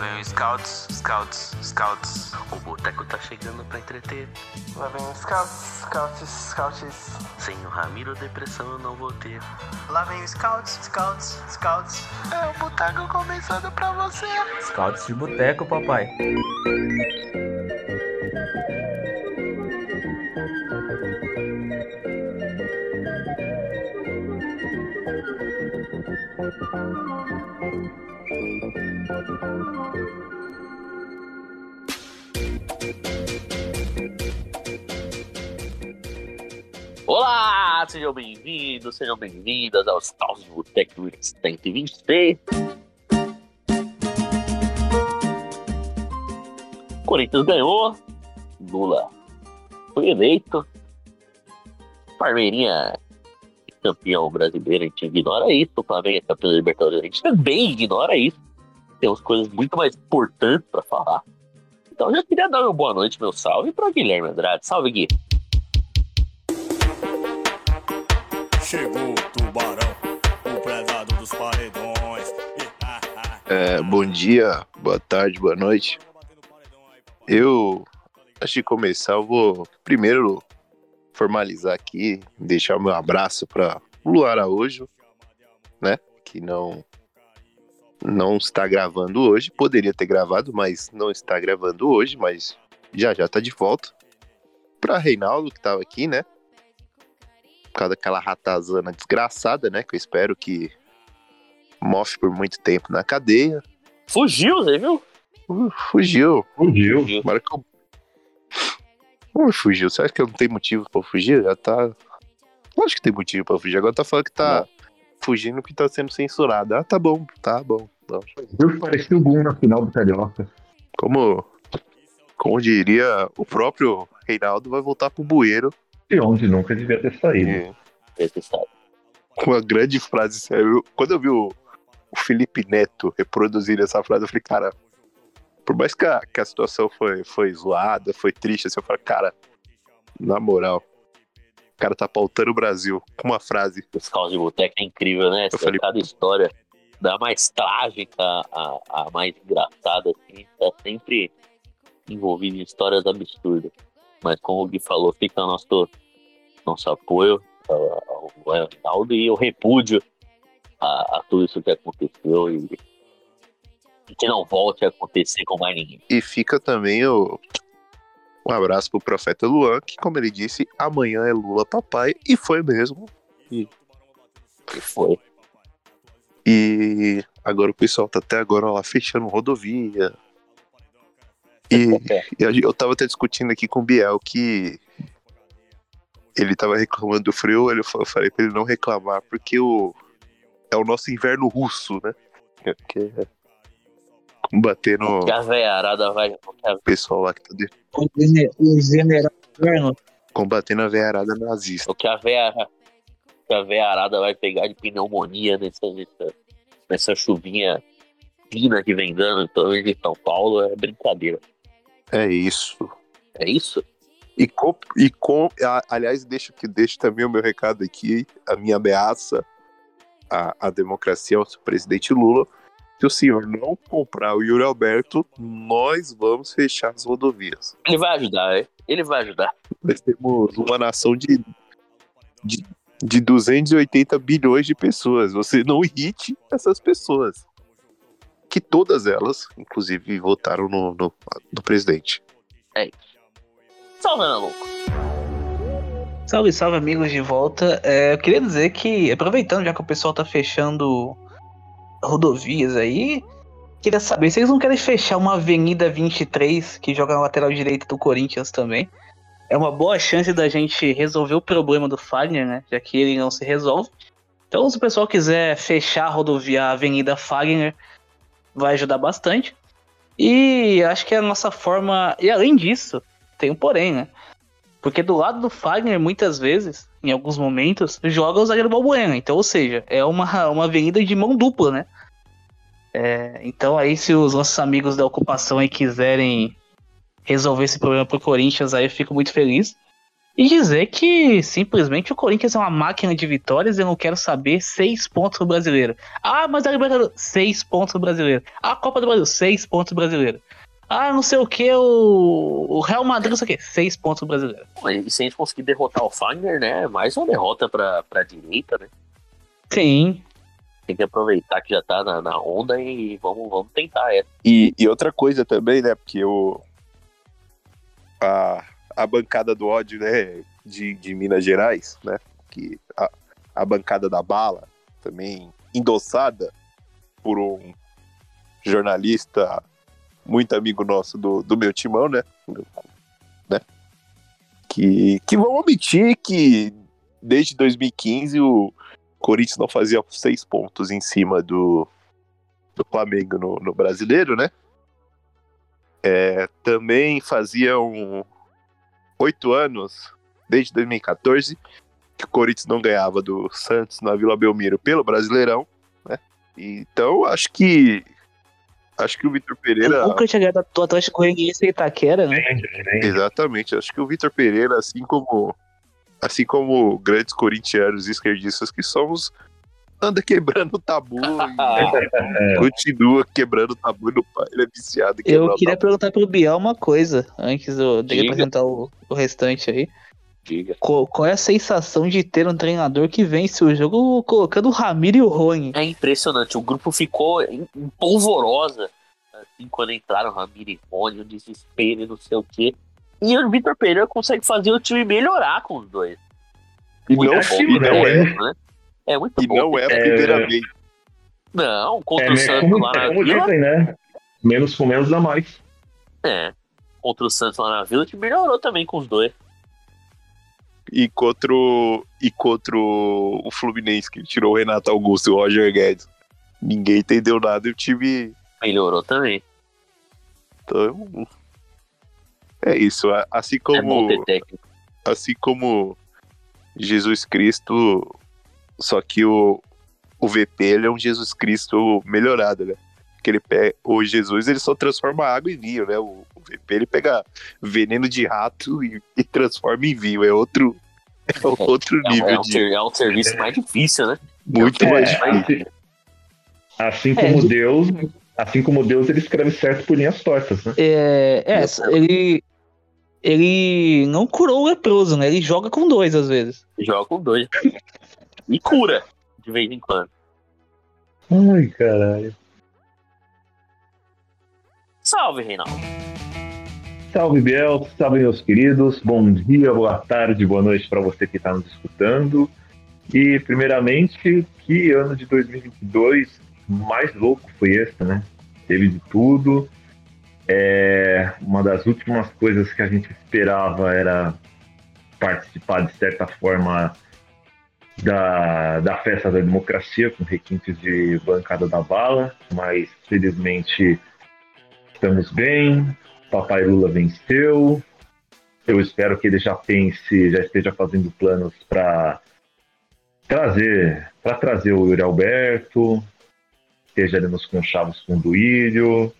Lá vem o Scouts, Scouts, Scouts. O boteco tá chegando pra entreter. Lá vem o Scouts, Scouts, Scouts. Sem o Ramiro, depressão eu não vou ter. Lá vem o Scouts, Scouts, Scouts. É o boteco começando pra você. Scouts de boteco, papai. Sejam bem-vindos, sejam bem-vindas aos Caos de Boteco 123. Corinthians ganhou, Lula foi eleito, Parmeirinha é campeão brasileiro, a gente ignora isso, o Flamengo é campeão da Libertadores, a gente também ignora isso. Temos coisas muito mais importantes para falar. Então já queria dar uma boa noite, meu salve para Guilherme Andrade. Salve, Gui. Chegou o tubarão, o predador dos paredões. É, bom dia, boa tarde, boa noite. Eu, antes de começar, eu vou primeiro formalizar aqui, deixar o meu abraço para Luar Araújo, né? Que não não está gravando hoje, poderia ter gravado, mas não está gravando hoje, mas já já tá de volta. Para Reinaldo que estava aqui, né? Por causa daquela ratazana desgraçada, né? Que eu espero que mofe por muito tempo na cadeia. Fugiu, você viu? Uh, fugiu. Fugiu. Fugiu. Agora que eu. Como fugiu? Você acha que eu não tenho motivo pra fugir? Já tá. Lógico que tem motivo pra fugir. Agora tá falando que tá fugindo porque tá sendo censurado. Ah, tá bom, tá bom. Não. Eu parecia o Gum na final do Carioca. Como, como diria o próprio Reinaldo, vai voltar pro bueiro. E onde nunca devia ter saído. Com uma grande frase sério. Quando eu vi o, o Felipe Neto reproduzindo essa frase, eu falei, cara, por mais que a, que a situação foi, foi zoada, foi triste, assim, eu falei, cara, na moral, o cara tá pautando o Brasil com uma frase. Os caos de boteco é incrível, né? Eu falei- Cada história, da mais trágica a, a mais engraçada, assim, tá sempre envolvido em histórias absurdas. Mas como o Gui falou, fica nosso, nosso apoio ao Reinaldo e o repúdio a, a tudo isso que aconteceu e, e que não volte a acontecer com mais ninguém. E fica também o, um abraço pro profeta Luan, que, como ele disse, amanhã é Lula papai, e foi mesmo. E foi. E agora o pessoal tá até agora lá fechando rodovia. E E a gen- eu tava até discutindo aqui com o Biel que ele tava reclamando do frio, eu falei pra ele não reclamar, porque o, é o nosso inverno russo, né? Que- é combatendo Que a veiarada vai. o pessoal lá que tá de- o gene- o general Inverno, combatendo a veiarada nazista. O que a que a vai pegar de pneumonia nessa, nessa, nessa chuvinha fina que vem dando em torno de São Paulo é brincadeira. É isso. É isso? E com, e com a- aliás, deixo que deixo também o meu recado aqui, a minha ameaça à, à democracia ao presidente Lula. Se o senhor não comprar o Yuri Alberto, nós vamos fechar as rodovias. Ele vai ajudar, é? Ele vai ajudar. Nós temos uma nação de, de, de 280 bilhões de pessoas. Você não irrite essas pessoas. Que todas elas, inclusive, votaram no, no, no presidente. Salve, Ana Louco. Salve, salve, amigos de volta. É, eu queria dizer que, aproveitando já que o pessoal tá fechando rodovias aí, queria saber se eles não querem fechar uma Avenida 23 que joga na lateral direita do Corinthians também. É uma boa chance da gente resolver o problema do Fagner, né? Já que ele não se resolve. Então, se o pessoal quiser fechar a rodovia Avenida Fagner, vai ajudar bastante. E acho que a nossa forma. E além disso, tem um porém, né? Porque do lado do Fagner, muitas vezes, em alguns momentos, joga o zagueiro Balbuena. Então, ou seja, é uma, uma avenida de mão dupla, né? É, então aí, se os nossos amigos da ocupação aí quiserem resolver esse problema pro Corinthians, aí eu fico muito feliz. E dizer que simplesmente o Corinthians é uma máquina de vitórias e eu não quero saber seis pontos pro brasileiro. Ah, mas a Libertadores, seis pontos pro brasileiro. A Copa do Brasil, seis pontos pro brasileiro. Ah, não sei o que, o, o Real Madrid, não sei o que, seis pontos pro brasileiro. E se a gente conseguir derrotar o Fagner, né? Mais uma derrota pra, pra direita, né? Sim. Tem que aproveitar que já tá na, na onda e vamos, vamos tentar essa. E, e outra coisa também, né? Porque o, a, a bancada do ódio, né? De, de Minas Gerais, né? Que a, a bancada da bala, também endossada por um jornalista muito amigo nosso do, do meu timão, né? né? Que, que vão omitir que desde 2015 o Corinthians não fazia seis pontos em cima do, do Flamengo no, no brasileiro, né? É, também faziam oito anos, desde 2014, que o Corinthians não ganhava do Santos na Vila Belmiro pelo Brasileirão, né? Então acho que acho que o Vitor Pereira. Nunca tinha ganhado do Atlético Goianiense e Itaquera, né? Exatamente, acho que o Vitor Pereira, assim como assim como grandes corintianos e esquerdistas que somos, anda quebrando o tabu e continua quebrando o tabu no pai. Ele é viciado Eu queria tabu. perguntar pro Biel uma coisa, antes do- dele apresentar o, o restante aí. Diga. Qual, qual é a sensação de ter um treinador que vence o jogo colocando o Ramiro e o Rony? É impressionante, o grupo ficou em, em polvorosa assim, quando entraram Ramiro e Rony, o desespero e não sei o quê. E o Vitor Pereira consegue fazer o time melhorar com os dois. E Muito não, bom, e muito não bom, é, né? É muito e bom. não é a É, primeira vez. Não, contra É, o Santos como, lá na é como Vila. dizem, né? Menos com menos dá mais. É. Contra o Santos lá na Vila, que melhorou também com os dois. E contra, o, e contra o o Fluminense, que tirou o Renato Augusto e o Roger Guedes. Ninguém entendeu nada e o time. Melhorou também. Então, é isso. Assim É bom como, ter técnico. assim como Jesus Cristo, só que o, o VP ele é um Jesus Cristo melhorado, né? Que ele pega, o Jesus ele só transforma água em vinho, né? O, o VP ele pega veneno de rato e, e transforma em vinho. É outro, é outro É, nível é um, de ser- é um serviço mais difícil, né? muito É, mais assim, assim como Deus, assim como Deus, ele escreve certo por linhas tortas, né? É, é, ele. Ele não curou o leproso, né? Ele joga com dois às vezes. Joga com dois. E cura, de vez em quando. Ai, caralho. Salve, Reinaldo. Salve, Biel. Salve, meus queridos. Bom dia, boa tarde, boa noite para você que está nos escutando. E, primeiramente, que ano de 2022 mais louco foi esse, né? Teve de tudo. É, uma das últimas coisas que a gente esperava era participar, de certa forma, da, da festa da democracia, com requintes de bancada da bala, mas, felizmente, estamos bem. Papai Lula venceu. Eu espero que ele já pense, já esteja fazendo planos para trazer, para trazer o Yuri Alberto, esteja ali nos conchavos com o Duílio,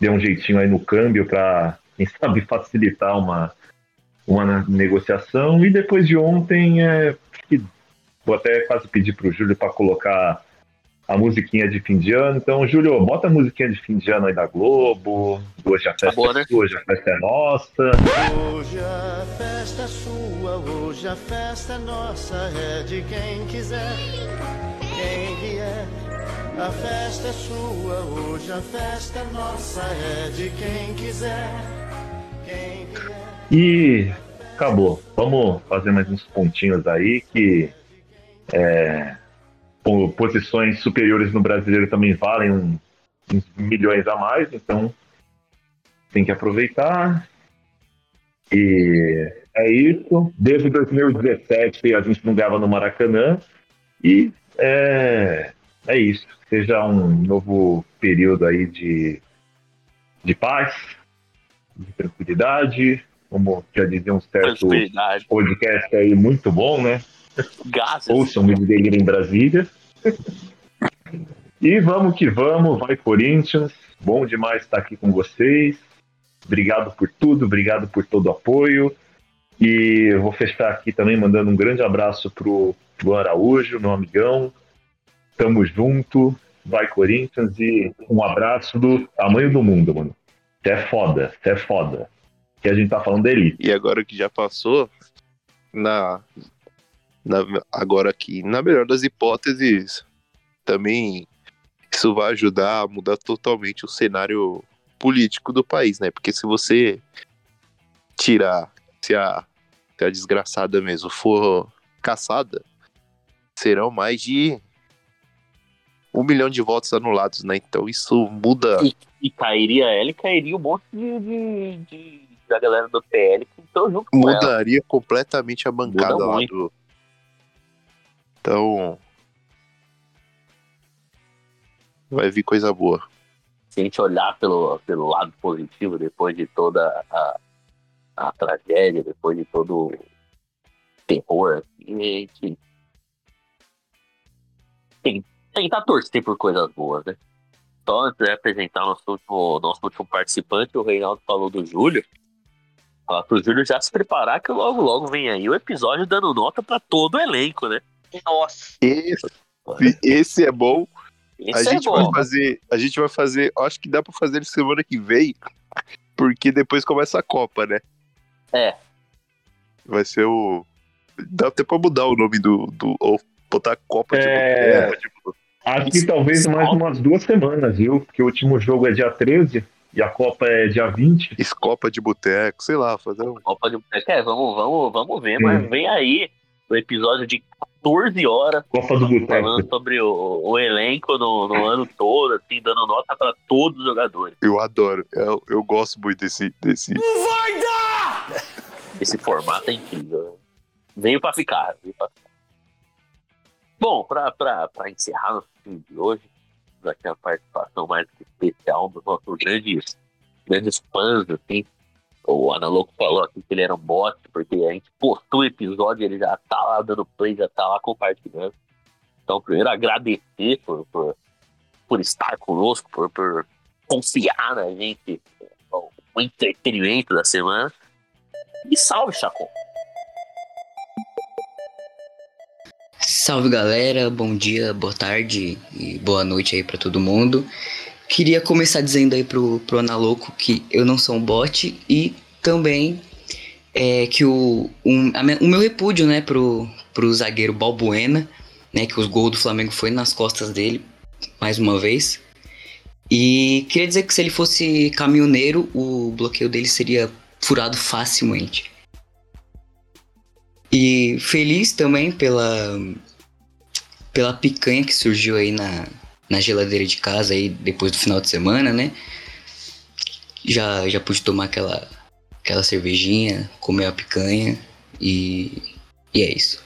dê um jeitinho aí no câmbio para, quem sabe, facilitar uma, uma negociação. E depois de ontem, é, vou até quase pedir para o Júlio para colocar a musiquinha de fim de ano. Então, Júlio, bota a musiquinha de fim de ano aí da Globo. Hoje a festa, Acabou, né? hoje a festa é nossa. Hoje a festa é sua, hoje a festa é nossa, é de quem quiser, quem vier. A festa é sua, hoje a festa é nossa, é de quem quiser, quem vier. E acabou. Vamos fazer mais uns pontinhos aí que é, po- posições superiores no brasileiro também valem um- uns milhões a mais, então tem que aproveitar. E é isso. Desde 2017 a gente não ganhava no Maracanã e é, é isso. Seja um novo período aí de, de paz, de tranquilidade, como já dizia um certo podcast aí muito bom, né? Gases. Ouçam o vídeo dele em Brasília. E vamos que vamos, vai Corinthians. Bom demais estar aqui com vocês. Obrigado por tudo, obrigado por todo o apoio. E vou fechar aqui também mandando um grande abraço pro Luan Araújo, meu amigão. Tamo junto, vai Corinthians e um abraço do tamanho do mundo, mano. Você é foda, você é foda. Que a gente tá falando dele. E agora que já passou, na, na- agora aqui, na melhor das hipóteses, também isso vai ajudar a mudar totalmente o cenário político do país, né? Porque se você tirar, se a, se a desgraçada mesmo for caçada, serão mais de um milhão de votos anulados, né? Então isso muda. E cairia ela e cairia um monte de, de, de- da galera do PL que estão junto com ela. mudaria completamente a bancada Muda lá muito. do. Então. Vai vir coisa boa. Se a gente olhar pelo, pelo lado positivo, depois de toda a, a tragédia, depois de todo o terror, a gente tem, tentar torcer por coisas boas, né? Só antes de apresentar nosso último, nosso último participante, o Reinaldo falou do Júlio. Falar pro Júlio já se preparar que logo, logo vem aí o episódio dando nota pra todo o elenco, né? Nossa. Esse, esse é bom. Esse a é gente bom. vai fazer. A gente vai fazer. Acho que dá pra fazer semana que vem. Porque depois começa a Copa, né? É. Vai ser o. Dá até pra mudar o nome do. do ou botar Copa de É. Copa, tipo, Acho que talvez mais umas duas semanas, viu? Porque o último jogo é dia 13 e a Copa é dia 20. Escopa de boteco, sei lá, fazer um. Copa de é, vamos, vamos, vamos ver, mas vem aí o episódio de 14 horas Copa do Boteco. falando sobre o, o elenco no, no ano todo, assim, dando nota pra todos os jogadores. Eu adoro. Eu, eu gosto muito desse. desse... Esse formato é incrível. né? Veio pra ficar. Veio pra ficar. Bom, pra, pra, pra encerrar nosso filme de hoje, daqui a participação mais especial dos nossos grandes, grandes fãs, assim. O Analoco falou aqui que ele era um bot, porque a gente postou o episódio, ele já tá lá dando play, já tá lá compartilhando. Então, primeiro, agradecer por, por, por estar conosco, por, por confiar na gente, o entretenimento da semana. E salve, Chacon. Salve galera, bom dia, boa tarde e boa noite aí pra todo mundo. Queria começar dizendo aí pro, pro Analoco que eu não sou um bot e também é, que o, um, a o meu repúdio, né, pro, pro zagueiro Balbuena, né, que os gols do Flamengo foi nas costas dele, mais uma vez. E queria dizer que se ele fosse caminhoneiro, o bloqueio dele seria furado facilmente. E feliz também pela pela picanha que surgiu aí na, na geladeira de casa aí depois do final de semana, né? Já já pude tomar aquela aquela cervejinha, comer a picanha e e é isso.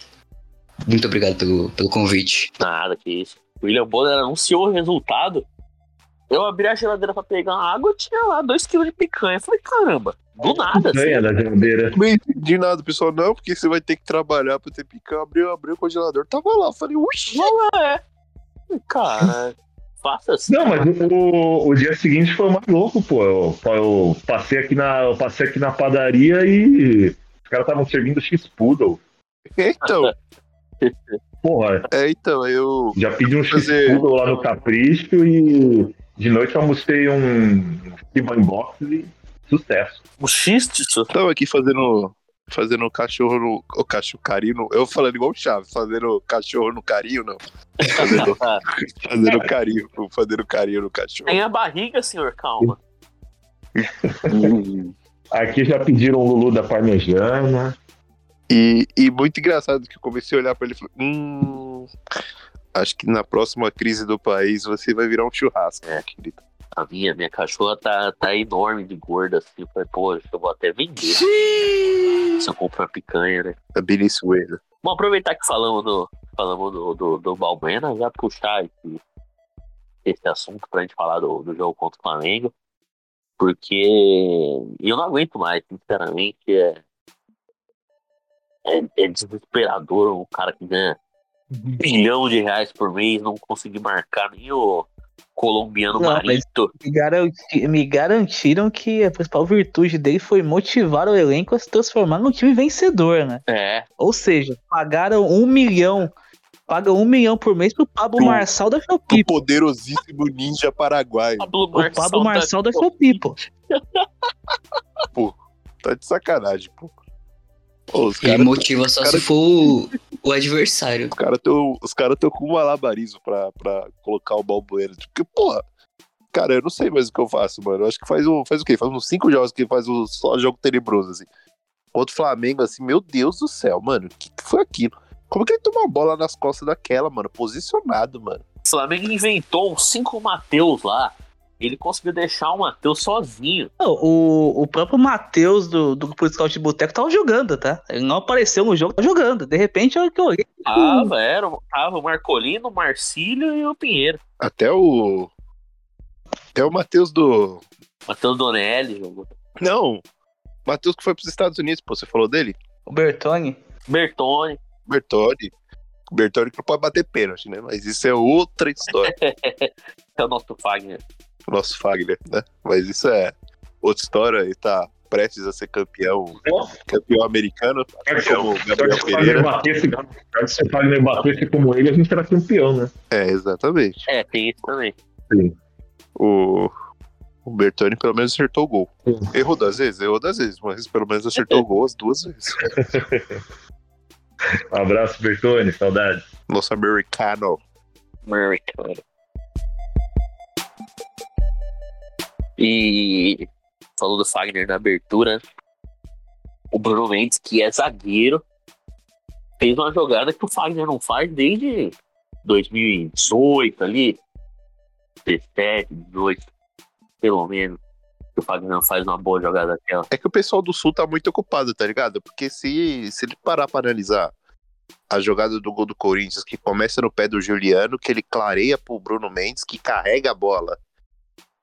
Muito obrigado pelo, pelo convite. Nada, que isso. O William Bonner anunciou o resultado. Eu abri a geladeira pra pegar uma água e tinha lá 2kg de picanha. Eu falei, caramba, do nada, assim. Ganha da geladeira. Não entendi nada, pessoal. Não, porque você vai ter que trabalhar pra ter picanha. Abriu, abriu o congelador, tava lá. Falei, uxi. Cara, faça assim. Não, mas o, o dia seguinte foi mais louco, pô. Eu, eu passei aqui na, eu passei aqui na padaria e os caras estavam servindo X-Poodle. Então, Porra, é, então, eu. já pedi um Fazer- X-Poodle lá no Capricho e de noite eu almocei um Kiban Box e sucesso. O X disso. Tava aqui fazendo. Fazendo cachorro no. O cachorro carinho. no- eu falando igual o Chaves, fazendo cachorro no carinho, não. Fazendo, fazendo carinho, fazendo carinho no cachorro. Tem a barriga, senhor, calma. Aqui já pediram o Lulu da Parmejana. E, e muito engraçado que eu comecei a olhar pra ele e falei, hum. Acho que na próxima crise do país você vai virar um churrasco, É. querido. A minha, minha cachorra tá, tá enorme de gorda, assim. Eu falei, eu vou até vender. Se eu comprar picanha, né? A Belissuela. Bom, aproveitar que falamos do, falamos do, do, do Balbuena, já puxar esse, esse assunto pra gente falar do, do jogo contra o Flamengo. Porque eu não aguento mais, sinceramente. É, é, é desesperador um cara que ganha bilhão de reais por mês não conseguir marcar nem o, colombiano Não, Marito. Me, garanti- me garantiram que a principal virtude dele foi motivar o elenco a se transformar num time vencedor, né? É, Ou seja, pagaram um milhão. Pagam um milhão por mês pro Pablo Pro- Marçal da O Shopee. poderosíssimo ninja paraguaio. Pablo O Pablo Marçal da tá- Shopee, pô. Tá de sacanagem, pô. Pô, os Ele caras motiva só cara- se for o, o adversário. os cara tão, os cara com um malabarismo pra, pra colocar o Balbuena. Porque, porra, cara, eu não sei mais o que eu faço, mano. Eu acho que faz, um, faz o quê? Faz uns cinco jogos que faz um, só jogo tenebroso, assim. Contra o Flamengo, assim, meu Deus do céu, mano. O que, que foi aquilo? Como que ele tomou a bola nas costas daquela, mano? Posicionado, mano. O Flamengo inventou um 5 Mateus lá. Ele conseguiu deixar o Matheus sozinho. O, o próprio Matheus do, do grupo de Scout de Boteco tava jogando, tá? Ele não apareceu no jogo, tava jogando. De repente, eu que eu olhei. Tava, era, tava o Marcolino, o Marcílio e o Pinheiro. Até o. Até o Matheus do. Matheus Donelli jogou. Não. Matheus que foi pros Estados Unidos, pô. Você falou dele? O Bertoni. Bertone. Bertoni. Bertoni que não pode bater pênalti, né? Mas isso é outra história. É o nosso Fagner. O nosso Fagner, né? Mas isso é outra história. Ele tá prestes a ser campeão, campeão americano. Campeão Se Gabriel o Fagner Pereira. batesse, se o Fagner batesse como ele, a gente era campeão, né? É, exatamente. É, tem isso também. O, o Bertoni pelo menos acertou o gol. Sim. Errou duas vezes? Errou duas vezes, mas pelo menos acertou o gol as duas vezes. Um abraço, Bertone, saudades. Nosso americano. Americano. E falou do Fagner na abertura. O Bruno Mendes, que é zagueiro, fez uma jogada que o Fagner não faz desde 2018 ali. 17, 18, pelo menos. Que o Fagner não faz uma boa jogada daquela. É que o pessoal do Sul tá muito ocupado, tá ligado? Porque se, se ele parar pra analisar a jogada do gol do Corinthians, que começa no pé do Juliano, que ele clareia pro Bruno Mendes, que carrega a bola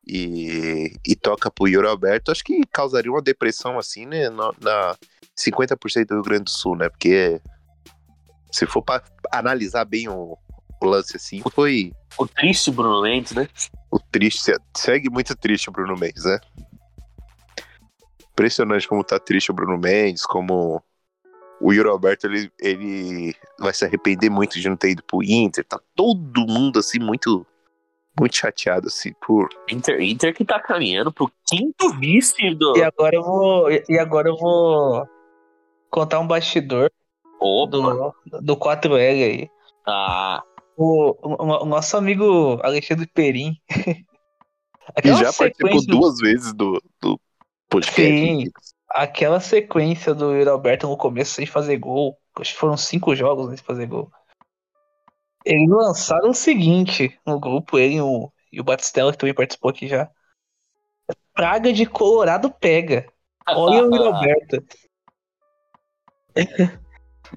e, e toca pro Yuri Alberto, acho que causaria uma depressão assim, né? Na, na 50% do Rio Grande do Sul, né? Porque se for pra analisar bem o, o lance assim, foi O triste Bruno Mendes, né? o triste, se- segue muito triste o Bruno Mendes, né? Impressionante como tá triste o Bruno Mendes, como o Yuri Alberto, ele, ele vai se arrepender muito de não ter ido pro Inter, tá todo mundo, assim, muito, muito chateado, assim, por... Inter, Inter que tá caminhando pro quinto vice do. E agora eu vou. E agora eu vou contar um bastidor Opa! do, do 4L aí. Ah, O, o- o nosso amigo Alexandre Perim. E Aquela já participou sequência- duas vezes do, do podcast. Sim. Aquela sequência do Yuri Alberto no começo sem fazer gol. Acho que foram cinco jogos sem fazer gol. Eles lançaram o seguinte no grupo, ele e o, e o Batistella, que também participou aqui já. Praga de Colorado pega. Olha o Yuri Alberto.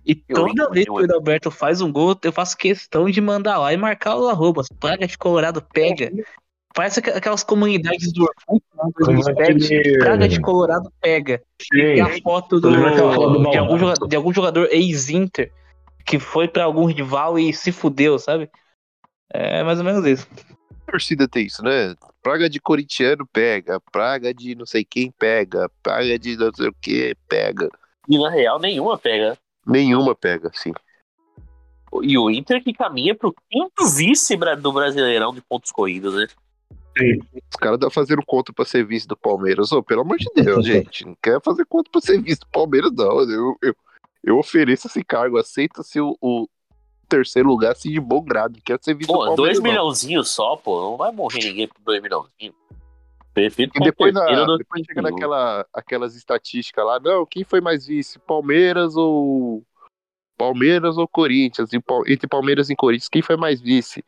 E toda vez que eu o Yuri Alberto faz um gol, eu faço questão de mandar lá e marcar o arrobas. Praga de Colorado pega. Parece aqu- aquelas comunidades do Orkut, né, Como 2007. aquele- Praga de Colorado pega. E a Sim, foto do, de, algum jogador, de algum jogador ex-Inter que foi pra algum rival e se fudeu, sabe? É mais ou menos isso. A torcida tem isso, né? Praga de corintiano pega, praga de não sei quem pega, praga de não sei o que pega. e na real nenhuma pega. Nenhuma pega, sim. E o Inter que caminha pro quinto vice do Brasileirão de pontos corridos, né? Os caras estão fazendo conta pra ser vice do Palmeiras. Ô, pelo amor de Deus, gente. Não quer fazer conta pra ser vice do Palmeiras, não. Eu, eu, eu ofereço esse cargo. Aceita-se o, o terceiro lugar assim de bom grado. Quer ser vice do Pô, dois milhãozinhos só, pô. Não vai morrer ninguém por dois milhãozinhos. Prefiro E depois, na, do depois chega naquela, aquelas estatísticas lá, não, quem foi mais vice? Palmeiras ou. Palmeiras ou Corinthians? Entre Palmeiras e Corinthians, quem foi mais vice?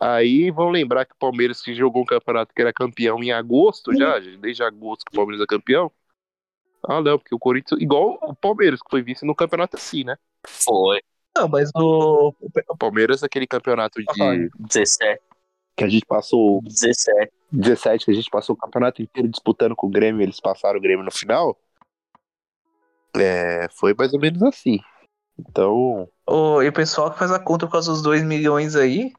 Aí vão lembrar que o Palmeiras que jogou um campeonato que era campeão em agosto já, desde agosto que o Palmeiras é campeão. Ah, não, porque o Corinthians, igual o Palmeiras, que foi vice no campeonato assim, né? Foi. Não, mas o. O Palmeiras, aquele campeonato de. 17. que a gente passou 17. 17, que a gente passou o campeonato inteiro disputando com o Grêmio, eles passaram o Grêmio no final. É, foi mais ou menos assim. Então, o e o pessoal que faz a conta por causa dos 2 milhões aí.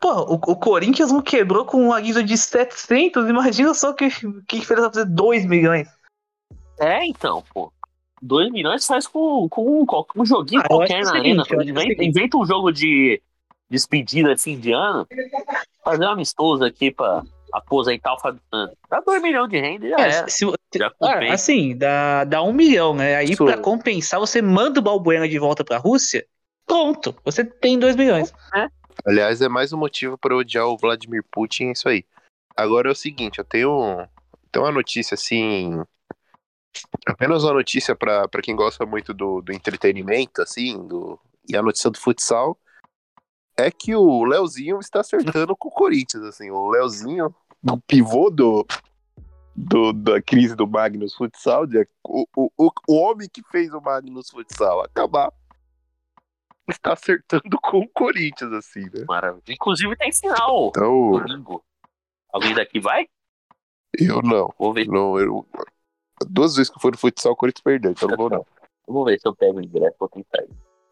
Pô, o, o Corinthians não quebrou com uma guisa de 700, imagina só que, que diferença fazer 2 milhões. É, então, pô. 2 milhões faz com, com um, um joguinho Ah, qualquer na arena. seguinte, acho o Inventa, inventa um jogo de despedida fim de ano. Fazer um amistoso aqui pra aposentar o Fábio Santos. Dá 2 milhões de renda e já É, era. se, Já ah, assim, dá, dá um milhão, né? Aí Isso. pra compensar, você manda o Balbuena de volta pra Rússia, pronto, você tem 2 milhões. Aliás, é mais um motivo para eu odiar o Vladimir Putin, é isso aí. Agora é o seguinte, eu tenho, tenho uma notícia assim. Apenas uma notícia para quem gosta muito do, do entretenimento, assim, do, e a notícia do futsal é que o Leozinho está acertando com o Corinthians, assim, o Leozinho, o pivô do, do- da crise do Magnus Futsal, de- o, o, o, homem que fez o Magnus Futsal acabar, está acertando com o Corinthians, assim, né? Maravilha. Inclusive tem final. Então, Domingo. Alguém daqui vai? eu não. Vou ver. Não, eu. Duas vezes que eu fui no futsal, o Corinthians perdeu, então não vou não. Vamos ver se eu pego o ingresso. Vou tentar.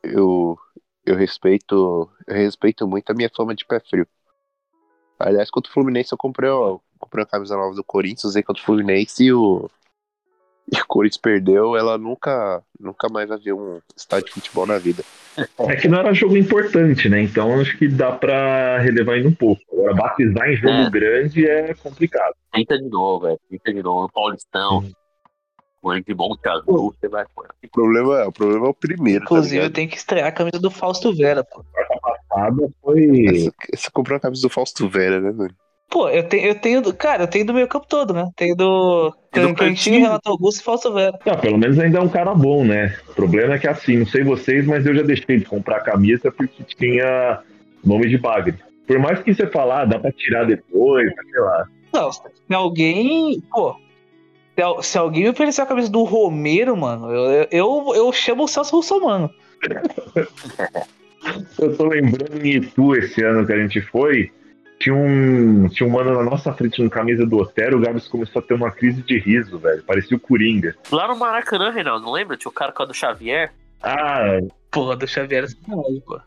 Eu, eu respeito. Eu respeito muito a minha fama de pé frio. Aliás, contra o Fluminense eu comprei, ó, comprei uma camisa nova do Corinthians, usei contra o Fluminense e o. E o Corinthians perdeu, ela nunca, nunca mais vai ver um estádio de futebol na vida. É que não era jogo importante, né? Então acho que dá pra relevar ainda um pouco. Agora, batizar em jogo É. grande é complicado. Tenta de novo, velho. Tenta de novo. Paulistão. Um de Monte Azul, você vai. O problema é, o problema é o primeiro, Inclusive, tá eu ligado? tenho que estrear a camisa do Fausto Vera, pô. Passada foi. Você, você comprou a camisa do Fausto Vera, né, mano? Pô, eu tenho, eu tenho, do- cara, eu tenho do meio campo todo, né? Tenho do E do Cantinho. Renato Augusto e Fausto Vera. Não, pelo menos ainda é um cara bom, né? O problema é que assim, não sei vocês, mas eu já deixei de comprar camisa porque tinha nome de bagre. Por mais que você falar, dá pra tirar depois, sei lá. Não, se alguém, pô, se, al- se alguém me oferecer a camisa do Romero, mano, eu, eu, eu chamo o Celso Russomano. Eu tô lembrando em Itu esse ano que a gente foi. Tinha um, tinha um mano na nossa frente com camisa do Otero, o Gabs começou a ter uma crise de riso, velho. Parecia o Coringa. Lá no Maracanã, Reinaldo, não lembra? Tinha o cara com a do Xavier. Ah, Porra, do Xavier é pô.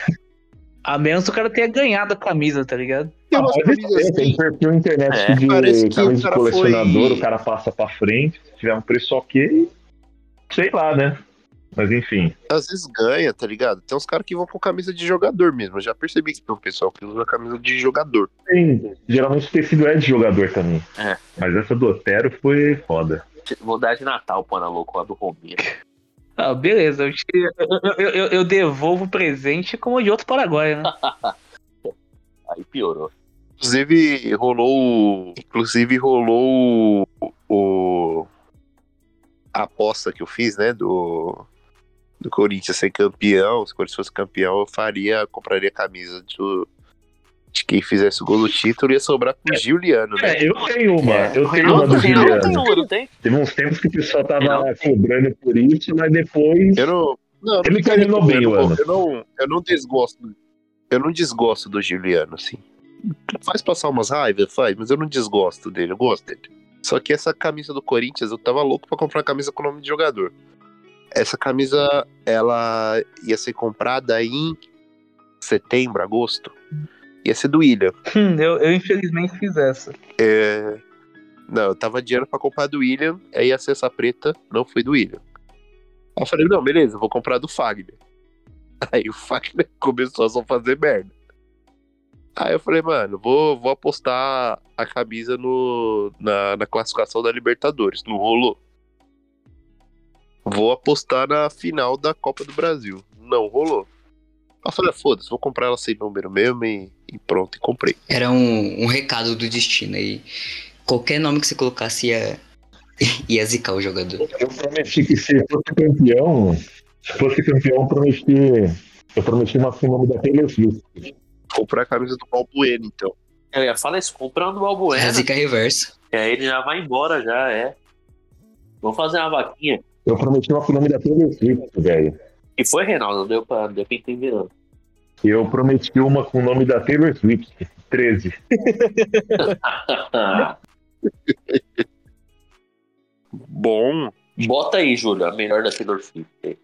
A menos que o cara tenha ganhado a camisa, tá ligado? Tem umas pode camisas ser, tem assim, perfil na internet É, de parece que camisa o de colecionador, foi- o cara passa pra frente, se tiver um preço ok, sei lá, né? Mas enfim. às vezes ganha, tá ligado? Tem uns caras que vão com camisa de jogador mesmo. Eu já percebi que tem um pessoal que usa camisa de jogador. Tem, geralmente o tecido é de jogador também. É. Mas essa do Otero foi foda. Vou dar de Natal, pô, na louco, a do Romero. Ah, beleza, eu, te- eu, eu, eu- devolvo o presente como de outro Paraguai, né? Aí piorou. Inclusive, rolou. Inclusive, rolou o. o- a aposta que eu fiz, né? Do. Do Corinthians ser campeão. Se o Corinthians fosse campeão, eu faria. Compraria camisa do, de quem fizesse o gol do título ia sobrar pro Juliano, né? É, eu tenho uma, É. eu tenho uma do Reinaldo tem Juliano. uma, não tem? Teve uns tempos que o pessoal tava cobrando por isso, mas depois. Eu não. Não, Ele não terminou eu bem não- o ano. Eu não, eu não desgosto. Eu não desgosto do Juliano, assim. Faz passar umas raivas, faz, mas eu não desgosto dele, eu gosto dele. Só que essa camisa do Corinthians, eu tava louco pra comprar uma camisa com nome de jogador. Essa camisa, ela ia ser comprada em setembro, agosto. Ia ser do William. Hum, eu, eu infelizmente fiz essa. É... Não, eu tava adiando pra comprar do William, aí ser essa preta, não foi do William. Aí eu falei, não, beleza, vou comprar do Fagner. Aí o Fagner começou a só fazer merda. Aí eu falei, mano, vou, vou apostar a camisa no, na, na classificação da Libertadores. Não rolou. Vou apostar na final da Copa do Brasil. Não rolou. Aí eu falei, ah, foda-se, vou comprar ela sem número mesmo e, e pronto, e comprei. Era um, um recado do destino aí. Qualquer nome que você colocasse ia, ia zicar o jogador. Eu prometi que se fosse campeão, se fosse campeão, eu prometi. Eu prometi uma com o nome da Taylor Swift. Comprar a camisa do Balbuena, então. Eu ia falar isso, comprando o É a Balbuena, zica reversa. que aí ele já vai embora, já, é. Vamos fazer uma vaquinha. Eu prometi uma com o nome da Taylor Swift, velho. E foi, Reinaldo? Não deu pra, não deu pra entender, não. Eu prometi uma com o nome da Taylor Swift, 13. Bom. Bota aí, Júlio, a melhor da Taylor Swift.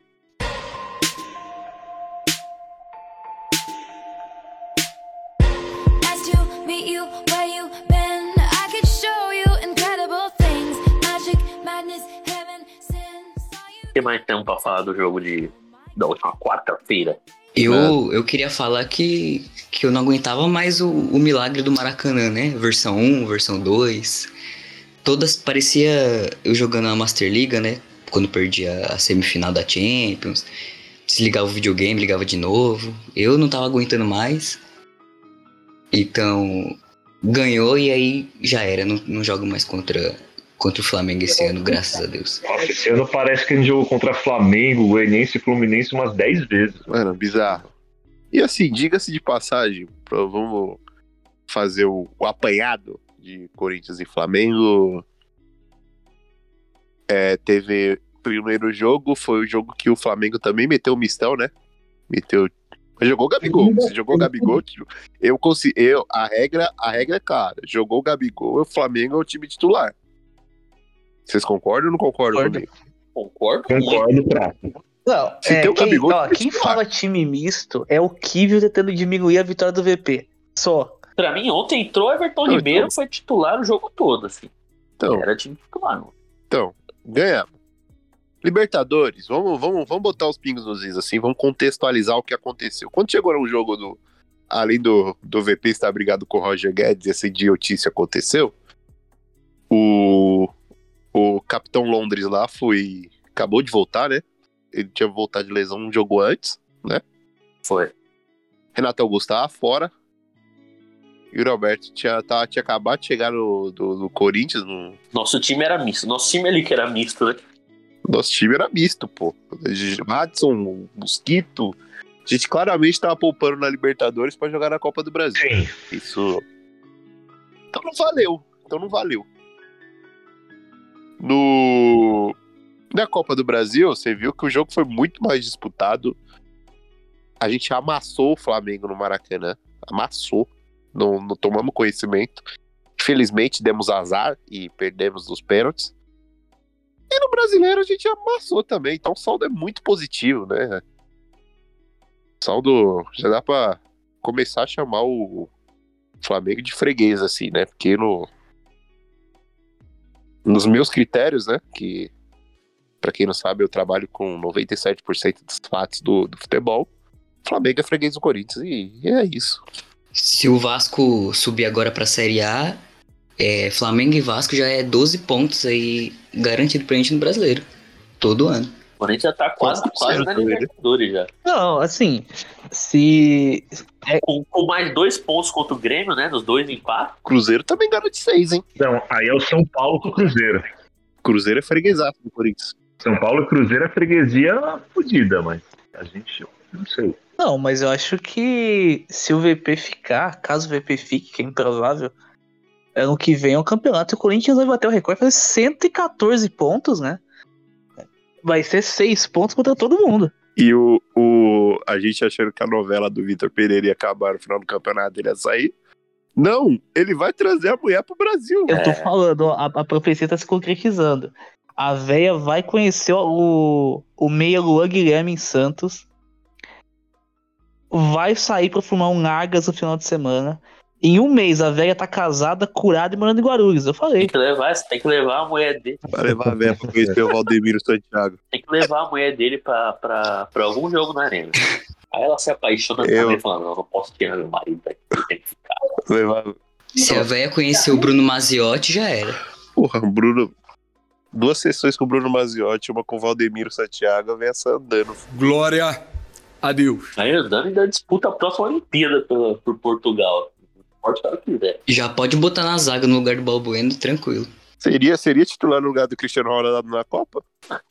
Tem mais tempo pra falar do jogo de, da última quarta-feira. Eu, eu queria falar que, que eu não aguentava mais o, o milagre do Maracanã, né? Versão 1, versão 2. Todas parecia eu jogando a Master Liga, né? Quando perdia a semifinal da Champions. Desligava o videogame, ligava de novo. Eu não tava aguentando mais. Então, ganhou e aí já era. Não, não jogo mais contra, contra o Flamengo esse ano, graças a Deus. Nossa, esse ano parece que a gente jogou contra Flamengo, Goianiense e Fluminense umas 10 vezes. Mano, bizarro. E assim, diga-se de passagem, pra- vamos fazer o, o apanhado de Corinthians e Flamengo. É, teve o primeiro jogo, foi o jogo que o Flamengo também meteu o mistão, né? Meteu. Mas jogou o Gabigol. Se jogou o Gabigol, tipo, eu consigo. Eu, a regra, a regra é clara. Jogou o Gabigol, o Flamengo é o time titular. Vocês concordam ou não concordam Concordo. comigo? Concordo? Concordo, Prato. Não, Se é, tem o quem, Gabigol, ó, quem fala time misto é o Kivio tentando diminuir a vitória do VP. Só. Pra mim, ontem entrou Everton Não, Ribeiro, então- foi titular o jogo todo, assim. Então, Era time titular, não. Então, ganhamos. Libertadores, vamos, vamos, vamos botar os pingos nos is, assim, vamos contextualizar o que aconteceu. Quando chegou no jogo do. Além do, do VP estar brigado com o Roger Guedes, essa idiotice aconteceu. O, o Capitão Londres lá foi. Acabou de voltar, né? Ele tinha voltado de lesão um jogo antes. Foi. Renato Augusto tava fora. E o Roberto tinha, tava- tinha acabado de chegar no, do, do Corinthians, no, Nosso time era misto. Nosso time ali que era misto, né? Nosso time era misto, pô. Madison, Mosquito. A gente claramente tava poupando na Libertadores pra jogar na Copa do Brasil. Sim. Isso. Então não valeu. Então não valeu. No. Na Copa do Brasil, você viu que o jogo foi muito mais disputado. A gente amassou o Flamengo no Maracanã. Amassou. Não, não tomamos conhecimento. Infelizmente, demos azar e perdemos nos pênaltis. E no brasileiro a gente amassou também. Então o saldo é muito positivo, né? Saldo. Já dá pra começar a chamar o Flamengo de freguês, assim, né? Porque no. Nos meus critérios, né? Que. Pra quem não sabe, eu trabalho com 97% dos fatos do, do futebol. Flamengo é freguês do Corinthians. E, e é isso. Se o Vasco subir agora pra Série A, é, Flamengo e Vasco já é 12 pontos aí garantido pra gente no brasileiro. Todo ano. O Corinthians já tá quase, quase na né? Libertadores já. Não, assim, se. Com, com mais dois pontos contra o Grêmio, né? Dos dois empates. Cruzeiro também garante seis, hein? Então, aí é o São Paulo com o Cruzeiro. Cruzeiro é freguesaço do Corinthians. São Paulo e Cruzeiro é freguesia fodida, mas a gente, não sei. Não, mas eu acho que se o VP ficar, caso o VP fique, que é improvável, ano que vem é o campeonato e o Corinthians vai bater o recorde e fazer 114 pontos, né? Vai ser 6 pontos contra todo mundo. E o, o, a gente achando que a novela do Vitor Pereira ia acabar no final do campeonato, ele ia sair. Não, ele vai trazer a mulher pro Brasil. Eu tô É. falando, ó, a, a profecia tá se concretizando. A véia vai conhecer o, o Meia Luan Guilherme em Santos. Vai sair pra fumar um Argas no final de semana. Em um mês, a véia tá casada, curada e morando em Guarulhos. Eu Tem falei. que levar, tem que levar a mulher dele. Vai levar a velha pra conhecer o Valdemiro Santiago. Tem que levar a mulher dele pra, pra, pra algum jogo na arena. Aí ela se apaixona Eu- também, falando, não, não posso tirar meu marido daqui, tem que ficar. Levar. Se a véia conhecer o Bruno Maziotti, já era. Porra, o Bruno. Duas sessões com o Bruno Maziotti, uma com o Valdemiro Santiago, vem essa andando. Glória a Deus. Aí o Dani ainda disputa a próxima Olimpíada pela, por Portugal. Pode o cara quiser. Já pode botar na zaga no lugar do Balbueno, tranquilo. Seria, seria titular no lugar do Cristiano Ronaldo na Copa?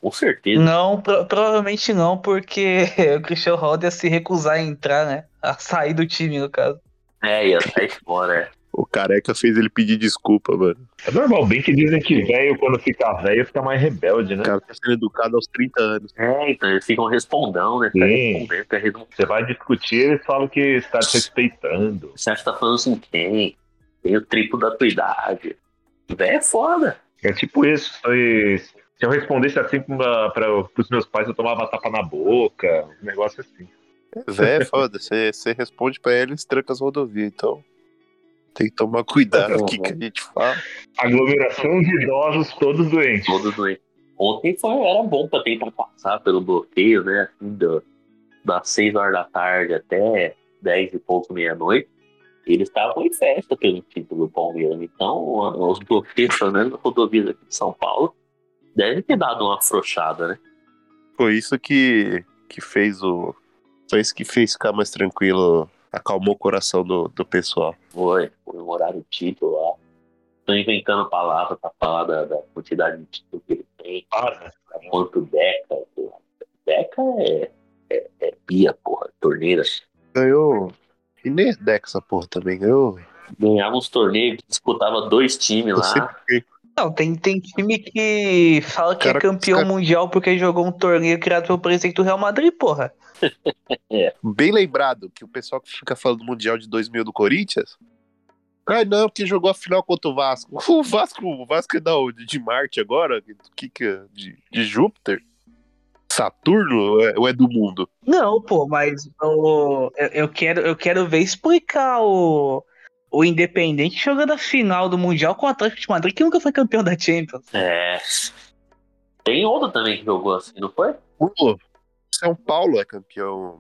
Com certeza. Não, pro- provavelmente não, porque o Cristiano Ronaldo ia se recusar a entrar, né? A sair do time, no caso. É, ia sair fora, é. O careca fez ele pedir desculpa, mano. É normal, bem que dizem que velho, quando fica velho, fica mais rebelde, né? O cara tá sendo educado aos 30 anos. É, então eles ficam respondão, né? Tá respondendo, tá respondendo. Você vai discutir, eles falam que está desrespeitando. Você acha que tá falando assim, quem? Tem o triplo da tua idade. Véi é foda. É tipo isso. foi- Se eu respondesse assim para os meus pais, eu tomava tapa na boca, um negócio assim. Véi, é foda. Você você responde pra eles, tranca as rodovias. Então, tem que tomar cuidado com o que, a gente fala. Aglomeração de idosos todos doentes. Todo doente. ontem foi, era bom para tentar passar pelo bloqueio, né? Assim, do, das 6 horas da tarde até 10 e pouco, meia-noite. Eles estavam em festa pelo título do Palmeiras. Então, os bloqueios, pelo menos nas rodovias aqui de São Paulo, devem ter dado uma afrouxada, né? Foi isso que, que fez o. Foi isso que fez ficar mais tranquilo, acalmou o coração do, do pessoal. Foi, comemorar o título lá. Estão inventando palavras para falar da, da, quantidade de título que ele tem. Para. Quanto Deca. Deca é, é, é pia, porra, torneira. Ganhou. E nem Deca essa porra também, ganhou. Ganhava uns torneios, disputava dois times lá. Não, tem, tem time que fala que é cara, é campeão cara... mundial porque jogou um torneio criado pelo presidente do Real Madrid, porra. é. Bem lembrado que o pessoal que fica falando do Mundial de 2000 do Corinthians. Ai, não, que jogou a final contra o Vasco. O Vasco, o Vasco é da onde? De Marte agora? Que, que, é? de, de Júpiter? Saturno ou é do mundo? Não, pô, mas o, eu, eu, quero, eu quero ver explicar o, o Independente jogando a final do Mundial com o Atlético de Madrid, que nunca foi campeão da Champions. É. Tem outro também que jogou assim, não foi? O São Paulo é campeão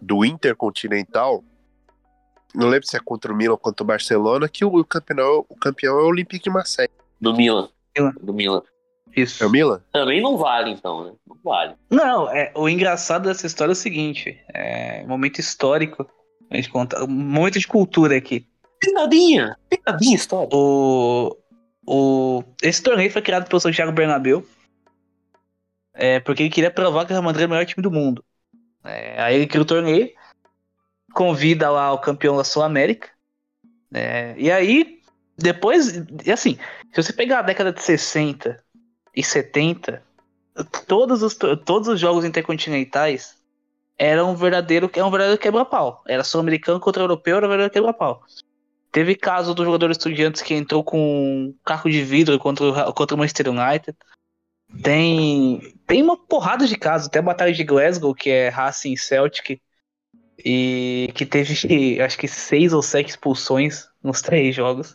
do Intercontinental. Não lembro se é contra o Milan ou contra o Barcelona, que o campeão, o campeão é o Olympique de Marseille. Do Milan. Milan. Do Milan. Isso. É o Milan? Também não vale, então, né? Não vale. Não, é, o engraçado dessa história é o seguinte: é momento histórico. A gente conta. Um momento de cultura aqui. Picadinha! Picadinha história. O, o, esse torneio foi criado pelo Santiago Bernabéu. É, porque ele queria provar que o Real Madrid é o melhor time do mundo. É, aí ele cria o torneio, convida lá o campeão da Sul-América. É, e aí, depois, assim, se você pegar a década de 60 e 70, todos os, todos os jogos intercontinentais eram um verdadeiro, é um verdadeiro quebra-pau. Era sul-americano contra europeu, era um verdadeiro quebra-pau. Teve caso do jogador estudiantes que entrou com um carro de vidro contra, contra o Manchester United. Tem, tem uma porrada de casos, até a Batalha de Glasgow, que é Racing Celtic, e que teve acho que seis ou sete expulsões nos três jogos.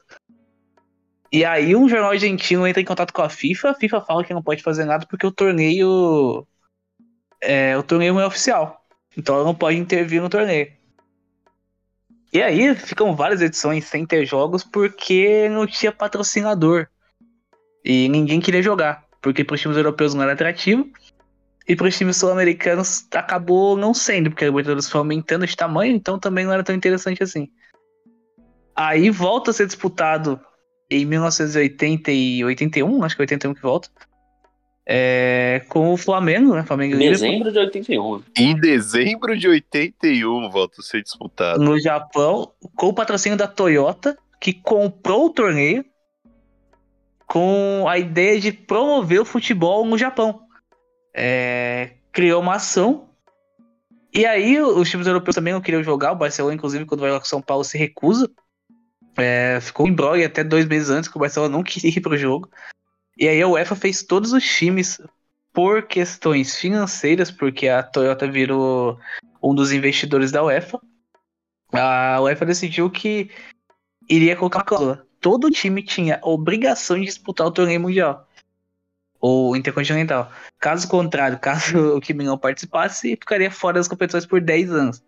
E aí um jornal argentino entra em contato com a FIFA, a FIFA fala que não pode fazer nada porque o torneio é, o torneio não é oficial. Então ela não pode intervir no torneio. E aí ficam várias edições sem ter jogos porque não tinha patrocinador. E ninguém queria jogar. Porque para os times europeus não era atrativo. E para os times sul-americanos acabou não sendo, porque a Libertadores foi aumentando de tamanho, então também não era tão interessante assim. Aí volta a ser disputado em 1980 e 81, acho que é 81 que volta. É, com o Flamengo, né? Flamengo em dezembro de 81. Em dezembro de 81 volta a ser disputado. No Japão, com o patrocínio da Toyota, que comprou o torneio com a ideia de promover o futebol no Japão. É, criou uma ação. E aí os times europeus também não queriam jogar. O Barcelona, inclusive, quando vai lá com São Paulo, se recusa. É, ficou em brog até dois meses antes que o Barcelona não queria ir pro jogo. E aí a UEFA fez todos os times por questões financeiras, porque a Toyota virou um dos investidores da UEFA. A UEFA decidiu que iria colocar uma cláusula. Todo time tinha obrigação de disputar o torneio mundial. Ou intercontinental. Caso contrário, caso o time não participasse, ficaria fora das competições por 10 anos.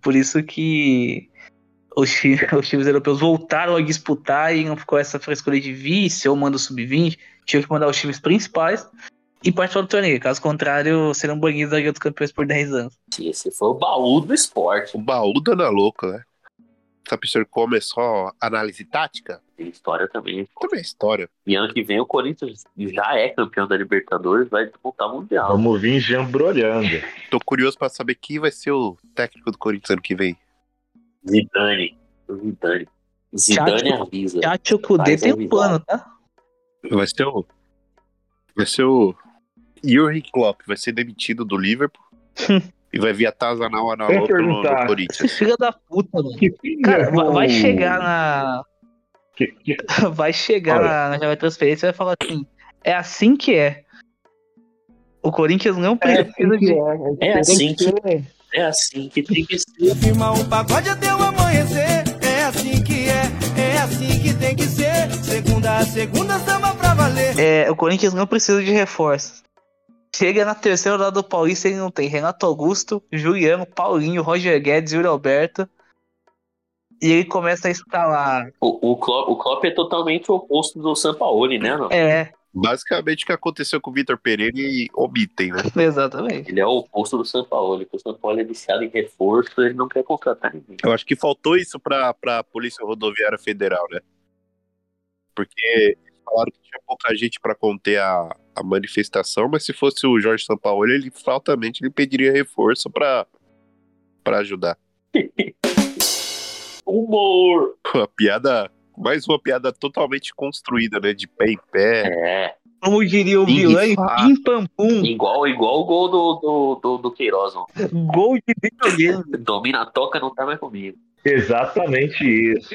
Por isso que os times, os times europeus voltaram a disputar e não ficou essa frescura de vice ou manda sub-20. Tinha que mandar os times principais e participar do torneio. Caso contrário, serão banidos da Liga dos Campeões por 10 anos. Esse foi o baú do esporte. O baú da Ana Louca, né? Sabe, professor, como é só análise tática? Tem história também. Também é história. E ano que vem o Corinthians já é campeão da Libertadores, vai disputar o Mundial. Vamos vir jambrolhando. Tô curioso pra saber quem vai ser o técnico do Corinthians ano que vem. Zidane. Zidane. Zidane avisa. Tchatcho Kudê tem plano, tá? Vai ser o. Vai ser o. Jurgen Klopp vai ser demitido do Liverpool. e vai vir a Tazanal Analog no, no Corinthians. Filha da puta, mano. Cara, vai, vai chegar na. Que, que... Vai chegar Olha. na, na transferência e vai falar assim: é assim que é. O Corinthians não precisa é de. É, é assim que é. Assim que tem que ser. Firma um pagode até o amanhecer. É assim que é, é assim que tem que ser. Segunda a segunda, samba pra valer. É, o Corinthians não precisa de reforços. Chega na terceira rodada do Paulista ele não tem Renato Augusto, Juliano, Paulinho, Roger Guedes, Yuri Alberto. E ele começa a escalar. O, o, Klopp, o Klopp é totalmente o oposto do Sampaoli, né? Não? É, Basicamente o que aconteceu com o Vitor Pereira e omitem, né? exatamente. Ele é o oposto do Sampaoli, que o Sampaoli é viciado em reforço, ele não quer contratar ninguém. Eu acho que faltou isso pra, pra Polícia Rodoviária Federal, né? Porque eles falaram que tinha pouca gente pra conter a, a manifestação, mas se fosse o Jorge Sampaoli, ele faltamente ele pediria reforço pra, pra ajudar. Humor! Uma piada, mais uma piada totalmente construída, né? De pé em pé. É, Como diria o fá. pim pam pum, igual, igual o gol do, do, do, do Queiroz. ó. gol de videogame. Domina a toca, não tá mais comigo. Exatamente isso.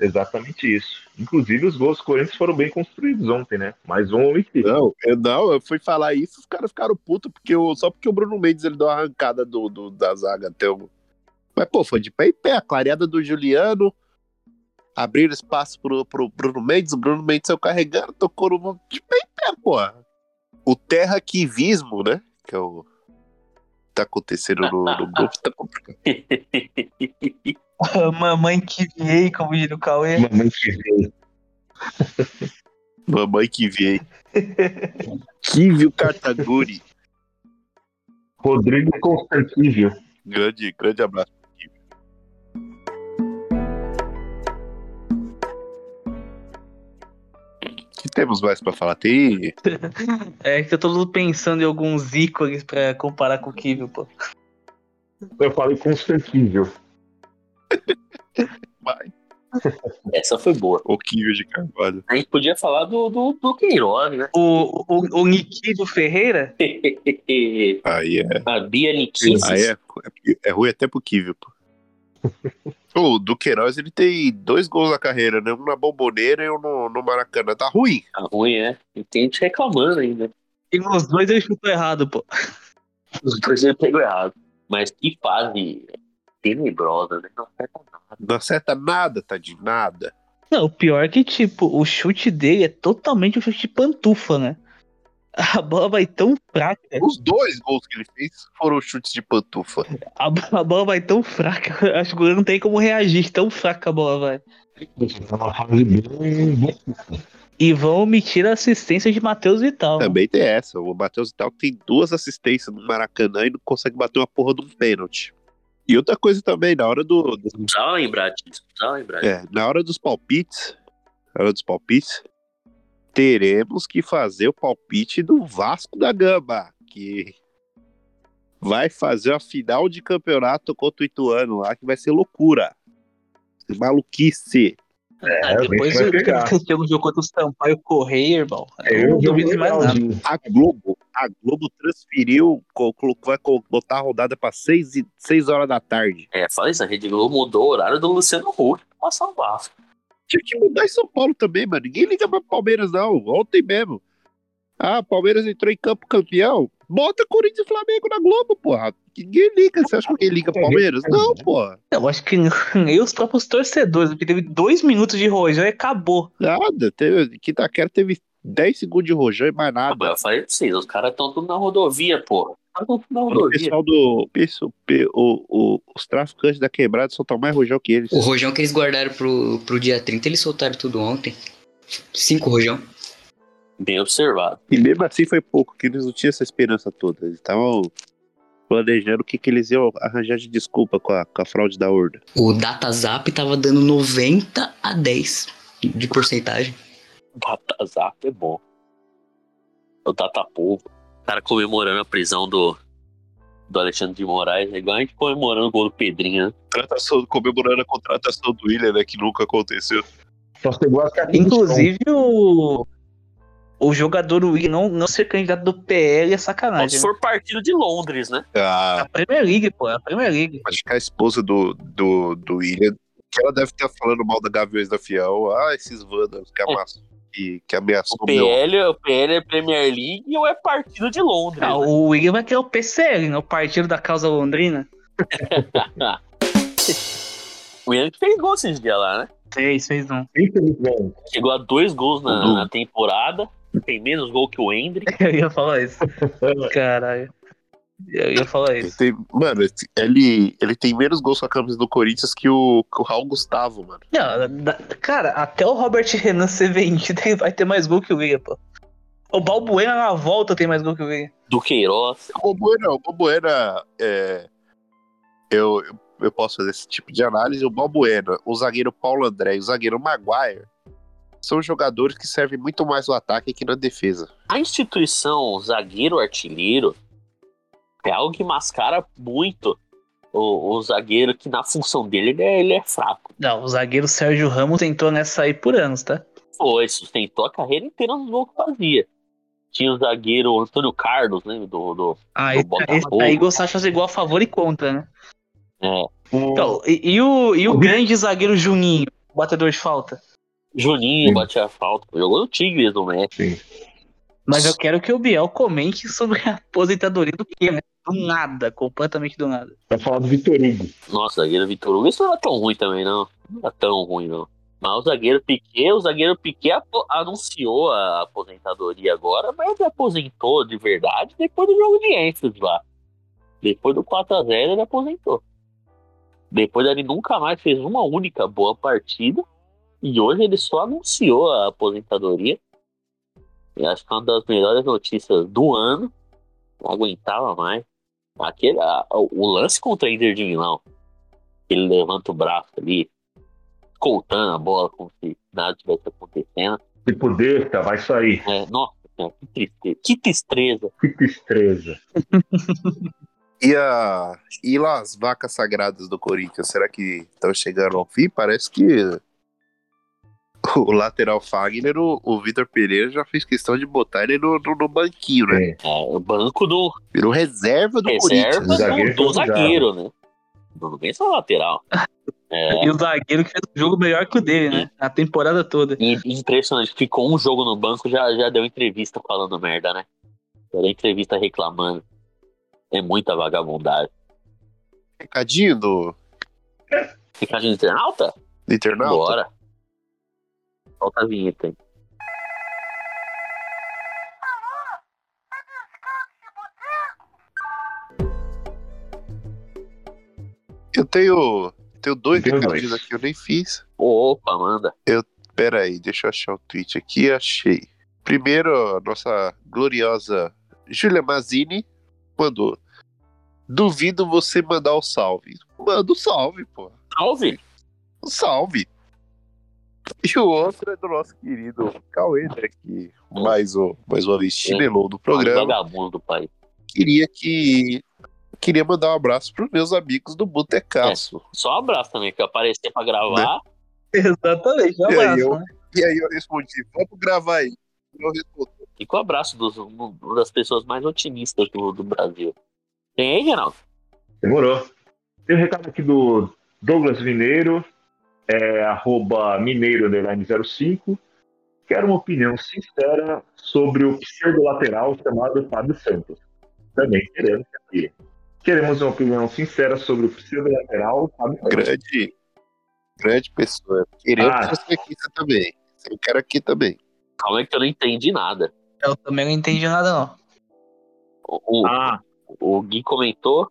Exatamente isso. Inclusive, os gols do Corinthians foram bem construídos ontem, né? Mais um homicídio. Não, eu não, eu fui falar isso, os caras ficaram putos, porque o, só porque o Bruno Mendes ele deu uma arrancada do, do- da zaga até o. Mas, pô, foi de pé em pé, a clareada do Juliano. Abriram espaço pro, pro Bruno Mendes, o Bruno Mendes saiu carregando, tocou no. De pé em pé, porra. O terraquivismo, né? Que é o. Tá acontecendo no, no grupo, tá complicado. Mamãe que viei, como diria o Cauê. Mamãe que veio. Mamãe que veio. Kivio Cartaguri. Rodrigo Constantível. Grande, grande abraço. Temos mais pra falar? Tem. É que eu tô pensando em alguns ícones pra comparar com o Kivio, pô. Eu falei Constantível. Vai. Essa foi boa. O Kivio de Carvalho. A gente podia falar do, do, do Queiroz, né? O, o, o Nikido Ferreira? Aí é. a Bia Nikisis. Aí é, é, é ruim até pro Kivio, pô. O Duqueiroz, ele tem dois gols na carreira, né? Um na Bomboneira e um no, no Maracanã. Tá ruim. Tá ruim, é. E tem gente reclamando ainda. E nos dois ele chutou errado, pô. Os dois ele pegou errado. Mas que fase tenebrosa, né? Não acerta nada. Não acerta nada, tá de nada. Não, o pior é que, tipo, o chute dele é totalmente um chute de pantufa, né? A bola vai tão fraca, Os dois gols que ele fez foram chutes de pantufa. a, a bola vai tão fraca, eu acho que o goleiro não tem como reagir, tão fraca a bola vai. E vão omitir a assistência de Matheus Vital. Também tem essa. O Matheus Vital tem duas assistências no Maracanã e não consegue bater uma porra de um pênalti. E outra coisa também, na hora do. do- Não precisava lembrar disso. Não precisava lembrar disso. é, na hora dos palpites. Na hora dos palpites, teremos que fazer o palpite do Vasco da Gama. Que vai fazer a final de campeonato contra o Ituano lá, que vai ser loucura. Maluquice. Ah, É, depois vai o. Cristiano jogou contra o Sampaio Correia, irmão. Eu não duvido mais nada. A Globo, a Globo transferiu, vai botar a rodada para 6 e- seis horas da tarde. É, fala isso. A Rede Globo mudou o horário do Luciano Huck pra passar o Vasco. Tinha que mudar em São Paulo também, mano. Ninguém liga pra Palmeiras, não. Ontem mesmo. Ah, Palmeiras entrou em campo campeão. Bota Corinthians e Flamengo na Globo, porra. Ninguém liga. Você acha que alguém liga Palmeiras? Não, porra. Eu acho que nem os próprios torcedores, porque teve dois minutos de rojão e acabou. Nada. Teve, Quinta-queira teve 10 segundos de rojão e mais nada. Eu falei pra vocês, os caras estão tudo na rodovia, porra. Tudo na O pessoal do. o- o- os traficantes da quebrada soltam mais rojão que eles. O rojão que eles guardaram pro, pro dia 30, eles soltaram tudo ontem. Cinco rojão. Bem observado. E mesmo assim foi pouco, que eles não tinham essa esperança toda. Eles estavam planejando o que, que eles iam arranjar de desculpa com a, com a fraude da horda. O DataZap tava dando 90 a 10 de porcentagem. Data Zap é bom. O Data Povo. O cara comemorando a prisão do, do Alexandre de Moraes. É igual a gente comemorando o gol do Pedrinho, né? Contratação, comemorando a contratação do William, né? Que nunca aconteceu. A. Inclusive, o, o jogador William não, não ser candidato do PL é sacanagem. se né? for partido de Londres, né? Ah, A Premier League, pô, é a Premier League. acho que a esposa do, do, do William, que ela deve estar falando mal da Gaviões da Fiel. Ah, esses vândalos que, amassam, que, que ameaçou O o meu. PL, o PL é Premier League ou é partido de Londres? Ah, né? o William vai querer o PCL, né? O Partido da Causa Londrina. O que fez gol esses dias lá, né? Fez, fez um. Infelizmente. Chegou a dois gols na, na temporada. Tem menos gol que o Hendrick. Eu ia falar isso. Caralho. Eu ia falar Ele isso. tem, mano, ele, ele tem menos gols com a camisa do Corinthians que o, que o Raul Gustavo, mano. Não, da- cara, até o Robert Renan ser vendido ele vai ter mais gol que o Veiga, pô. O Balbuena na volta tem mais gol que o Veiga. Do Queiroz. O Balbuena, o Balbuena é, eu, eu, eu posso fazer esse tipo de análise. O Balbuena, o zagueiro Paulo André e o zagueiro Maguire são jogadores que servem muito mais no ataque que na defesa. A instituição zagueiro artilheiro é algo que mascara muito o, o zagueiro que na função dele ele é, ele é fraco. Não, o zagueiro Sérgio Ramos tentou nessa aí por anos, tá? Foi, sustentou a carreira inteira nos gols que fazia. Tinha o zagueiro Antônio Carlos, né? Do, do, Ah, Do esse, Botafogo. aí gostava de fazer igual a favor e contra, né? é, Então, e, e o, e o grande zagueiro Juninho, batedor de falta? Juninho Sim. batia falta. Jogou no Tigres no México. Sim. Mas eu quero que o Biel comente sobre a aposentadoria do quê, né? Do nada, completamente do nada. Vai falar do Vitor Hugo. Nossa, zagueiro Vitor Hugo, isso não era tão ruim também, não. Não era tão ruim, não. Mas o zagueiro Piquet, o zagueiro Piquet anunciou a aposentadoria agora, mas ele aposentou de verdade depois do jogo de Enfield lá. Depois do 4x0 ele aposentou. Depois ele nunca mais fez uma única boa partida. E hoje ele só anunciou a aposentadoria. E acho que é uma das melhores notícias do ano. Não aguentava mais. Aquele, a- o lance contra a Inter de Milão. Ele levanta o braço ali, escoltando a bola como se nada tivesse acontecendo. Se puder, tá, vai sair. É, nossa, senhora, que tristeza. Que tristeza. Que tristeza. E, a, e lá as vacas sagradas do Corinthians, será que estão chegando ao fim? Parece que o lateral Fagner, o, o Vitor Pereira já fez questão de botar ele no, no, no banquinho, né? É. É, o banco do Virou reserva do reserva Corinthians. Zagueiro do, do zagueiro, né? Não vem só lateral. É, E o zagueiro que fez um jogo melhor que o dele, né? A temporada toda. e impressionante, ficou um jogo no banco, já, já deu entrevista falando merda, né? Já deu entrevista reclamando. É muita vagabundagem. Recadinho do, Ficar de internauta? do internauta? Bora. Solta a vinheta aí. Eu tenho, tenho dois Tenho recadinhos dois. aqui que eu nem fiz. Opa, manda. Pera aí, deixa eu achar o tweet aqui. Achei. Primeiro, a nossa gloriosa Julia Mazini mandou. Duvido você mandar o salve. Manda o salve, pô. Salve! Um salve. E o outro é do nosso querido Cauê, né? Que mais, o, mais uma vez chinelou do programa. vagabundo do país. Queria que. Queria mandar um abraço pros meus amigos do Botecaço. Só um abraço também, que eu apareci pra gravar. Exatamente, um E aí, abraço, eu- né? E aí eu respondi, vamos gravar aí. Eu respondi, E com o abraço dos, das pessoas mais otimistas do, do Brasil. Tem aí, Geraldo? Demorou. Tem um recado aqui do Douglas Mineiro, é, arroba mineiro underline 05. Quero uma opinião sincera sobre o pseudo-lateral chamado Fábio Santos. Também queremos aqui. Queremos uma opinião sincera sobre o pseudo-lateral Fábio Santos. grande, grande pessoa. Queremos Ah. você aqui também. Eu quero aqui também. Calma aí que eu não entendi nada. Eu também não entendi nada, não. O, o, Ah, o Gui comentou. O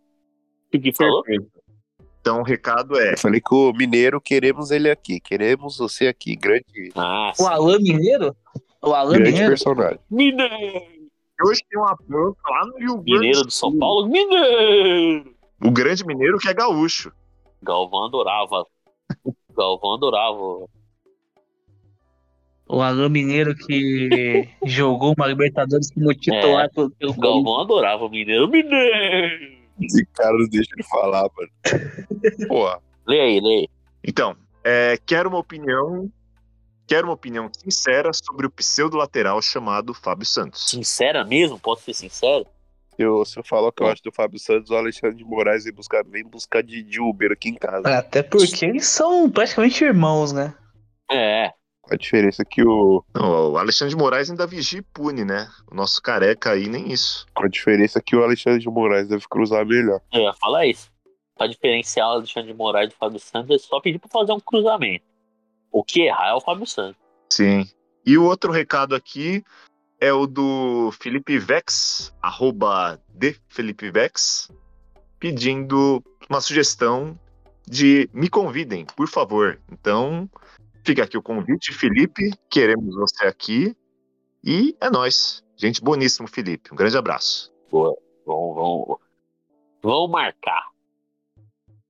que o Gui falou? perfeito. Então o recado é: Eu falei que o Mineiro, queremos ele aqui. Queremos você aqui. Grande, Ah, O Alan Mineiro? O Alan grande Mineiro? personagem. Mineiro! hoje tem uma banca lá no Rio Grande Mineiro do São Sul. Paulo? Mineiro! O grande mineiro que é gaúcho. Galvão adorava. Galvão adorava. O Alan Mineiro que jogou uma Libertadores como titular pelo, pelo. Galvão adorava o Mineiro. Mineiro! Esse cara não deixa ele falar, mano. Pô, Lê aí, lê aí. Então, é, quero uma opinião. Quero uma opinião sincera sobre o pseudo lateral chamado Fábio Santos. Sincera mesmo? Posso ser sincero? eu, se eu falar o que eu acho do Fábio Santos, o Alexandre de Moraes vem buscar, vem buscar de, de Uber aqui em casa. Até porque eles são praticamente irmãos, né? É. A diferença é que o. Não, o Alexandre de Moraes ainda vigia e pune, né? O nosso careca aí, nem isso. A diferença é que o Alexandre de Moraes deve cruzar melhor. Eu ia falar isso. Pra diferenciar o Alexandre de Moraes do Fábio Santos, é só pedir pra fazer um cruzamento. O que errar é o Fábio Santos. Sim. E o outro recado aqui é o do Felipe Vex, arroba de Felipe Vex, pedindo uma sugestão de me convidem, por favor. Então, fica aqui o convite, Felipe. Queremos você aqui. E é nóis. Gente boníssimo, Felipe. Um grande abraço. Boa. Vamos, vamos, vamos marcar.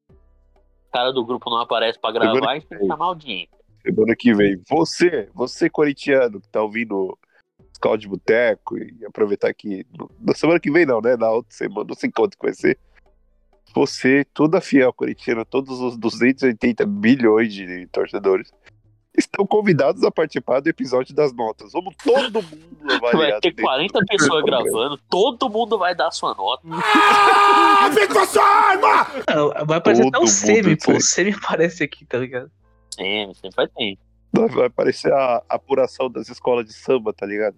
O cara do grupo não aparece pra gravar, que chamar audiência. Semana que vem. Você, você corintiano que tá ouvindo Scout de Boteco e aproveitar que. Na semana que vem, não, né? Na outra semana, não sei quanto que vai ser. Você, toda fiel corintiana, todos os 280 bilhões de torcedores, estão convidados a participar do episódio das notas. Vamos todo mundo avaliar. Vai ter dentro 40 do pessoas gravando, todo mundo vai dar sua nota. Não, vai aparecer até Todo o Semi, mundo pô. O. Semi aparece aqui, tá ligado? Sempre, sempre vai ter. Vai aparecer a apuração das escolas de samba, tá ligado?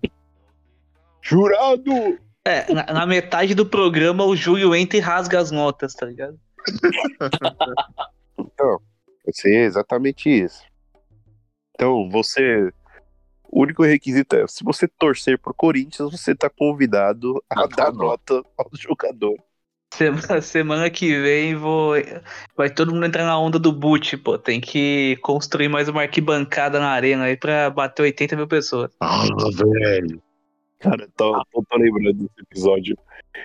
Jurado! É, na, na metade do programa o Júlio entra e rasga as notas, tá ligado? Então, vai ser exatamente isso. Então, você. O único requisito é: se você torcer pro Corinthians, você tá convidado a Ah, dar tá. nota ao jogador. Semana, semana que vem vou. Vai todo mundo entrar na onda do boot, pô. Tem que construir mais uma arquibancada na arena aí pra bater 80 mil pessoas. Ah, velho. Cara, tô, tô, tô lembrando desse episódio.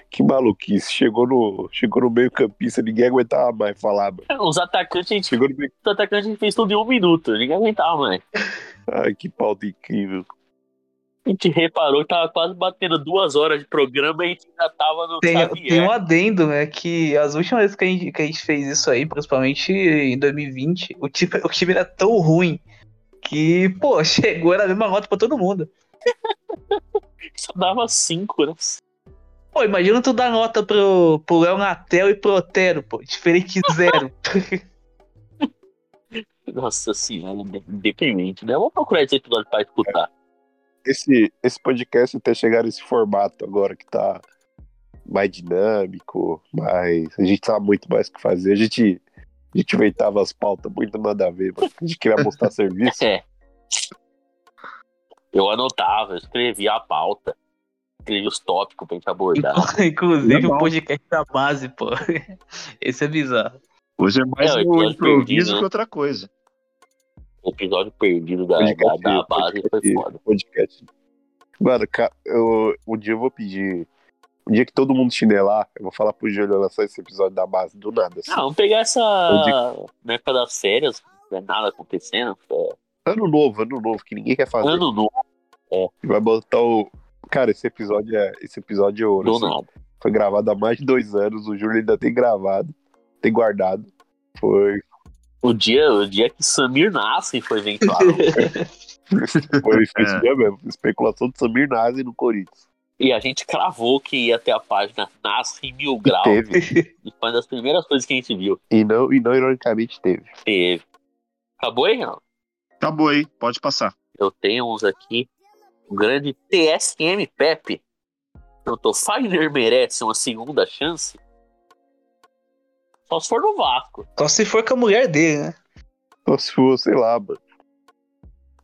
Que maluquice. Chegou no, chegou no meio campista, ninguém aguentava mais falar, mano. Os atacantes, a gente, Chegou no meio. os atacantes a gente fez tudo em um minuto, ninguém aguentava mais. Ai, que pauta incrível. A gente reparou que tava quase batendo duas horas de programa e a gente ainda tava no Tem, Xavier. tem um adendo, né? Que as últimas vezes que a, gente, que a gente fez isso aí, principalmente em 2020, o time, o time era tão ruim que, pô, chegou, era a mesma nota pra todo mundo. Só dava cinco, né? Pô, imagina tu dar nota pro, pro Léo Natel e pro Otero, pô. Diferente de zero. Nossa senhora, de- deprimente, né? Vou procurar esse episódio pra escutar. Esse, esse podcast até chegar nesse formato agora que tá mais dinâmico, mas a gente sabe muito mais o que fazer. A gente, a gente inventava as pautas muito nada a ver, mano. A gente queria mostrar serviço. É. Eu anotava, eu escrevia a pauta, os tópicos pra gente abordar. Inclusive o podcast da base, pô. Esse é bizarro. Hoje é mais É, um episódio improviso perdido, né? que outra coisa. O episódio perdido da, da, Podcast, da base foi podcast, foda. podcast. Mano, eu, um dia eu vou pedir. Um dia que todo mundo chinelar, eu vou falar pro Júlio lançar esse episódio da base do nada. assim. Não, vamos pegar essa Eu na época das férias, não é nada acontecendo. é Ano novo, ano novo, que ninguém quer fazer. Ano novo, Vai botar o. Cara, esse episódio é. Esse episódio é ouro. do assim. nada. Foi gravado há mais de dois anos. O Júlio ainda tem gravado, tem guardado. Foi, O dia, o dia que Samir Nassi foi ventilado. foi isso É. dia mesmo. Especulação de Samir Nazi no Corinthians. e a gente cravou que ia ter a página Nassi em mil E graus. teve. E foi uma das primeiras coisas que a gente viu. E não, e não ironicamente teve. Teve. Acabou aí, não? Acabou aí, pode passar. Eu tenho uns aqui. O grande TSM Pepe. Perguntou, Fagner merece uma segunda chance? Só se for no Vasco. Só se for com a mulher dele, né? Só se for, sei lá, mano.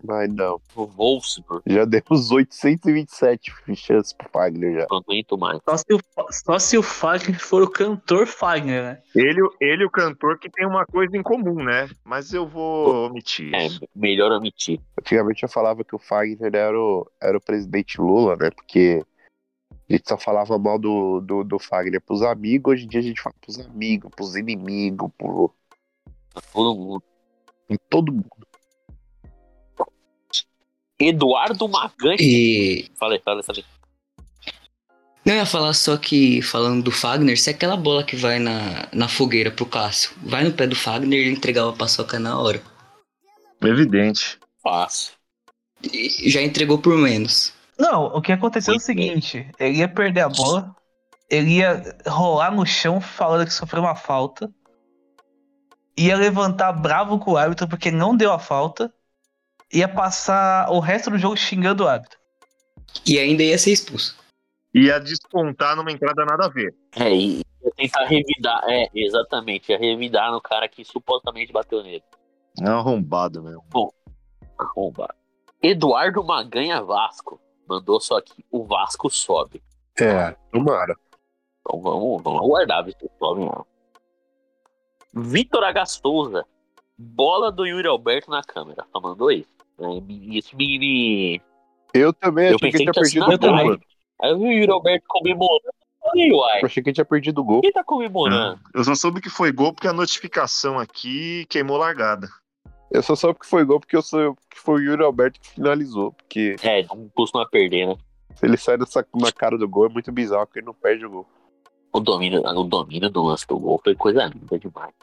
Mas não. No Wolfsburg. Já demos 827 chances pro Fagner já. Não aguento mais. Só se o, só se o Fagner for o cantor Fagner, né? Ele, ele e o cantor que tem uma coisa em comum, né? Mas eu vou omitir É, isso. melhor omitir. Antigamente eu falava que o Fagner era o, era o presidente Lula, né? Porque a gente só falava mal do, do, do Fagner pros amigos, hoje em dia a gente fala pros amigos, pros inimigos, pro, Todo mundo. em todo mundo. Eduardo Magan. E. Falei, falei, falei. Não, eu ia falar só que, falando do Fagner, se aquela bola que vai na, na fogueira pro Cássio vai no pé do Fagner, ele entregava a paçoca na hora. Evidente. Fácil. E já entregou por menos. Não, o que aconteceu é o seguinte: ele ia perder a bola, ele ia rolar no chão falando que sofreu uma falta, ia levantar bravo com o árbitro porque não deu a falta, ia passar o resto do jogo xingando o árbitro. E ainda ia ser expulso. Ia descontar numa entrada nada a ver. É, e ia tentar revidar. É, exatamente. Ia revidar no cara que supostamente bateu nele. É arrombado, meu. Arromba. Eduardo Maganha Vasco. Mandou só aqui. O Vasco sobe. É, tomara. Então vamos, vamos aguardar se sobe não. Vitor H. Souza. Bola do Yuri Alberto na câmera. Só mandou isso. É, Isso me, me- Eu também Eu achei que pensei ele tinha que tinha perdido o gol. Aí eu vi o Yuri Alberto comemorando. Uai. Eu achei que ele tinha perdido o gol. Quem tá comemorando? Eu só soube que foi gol porque a notificação aqui queimou largada. Eu só soube que foi gol porque eu sou que foi o Yuri Alberto que finalizou. Porque É, não costuma perder, né? se ele sai dessa, na cara do gol é muito bizarro, porque ele não perde o gol. O domínio, o domínio do lance do gol foi coisa linda demais.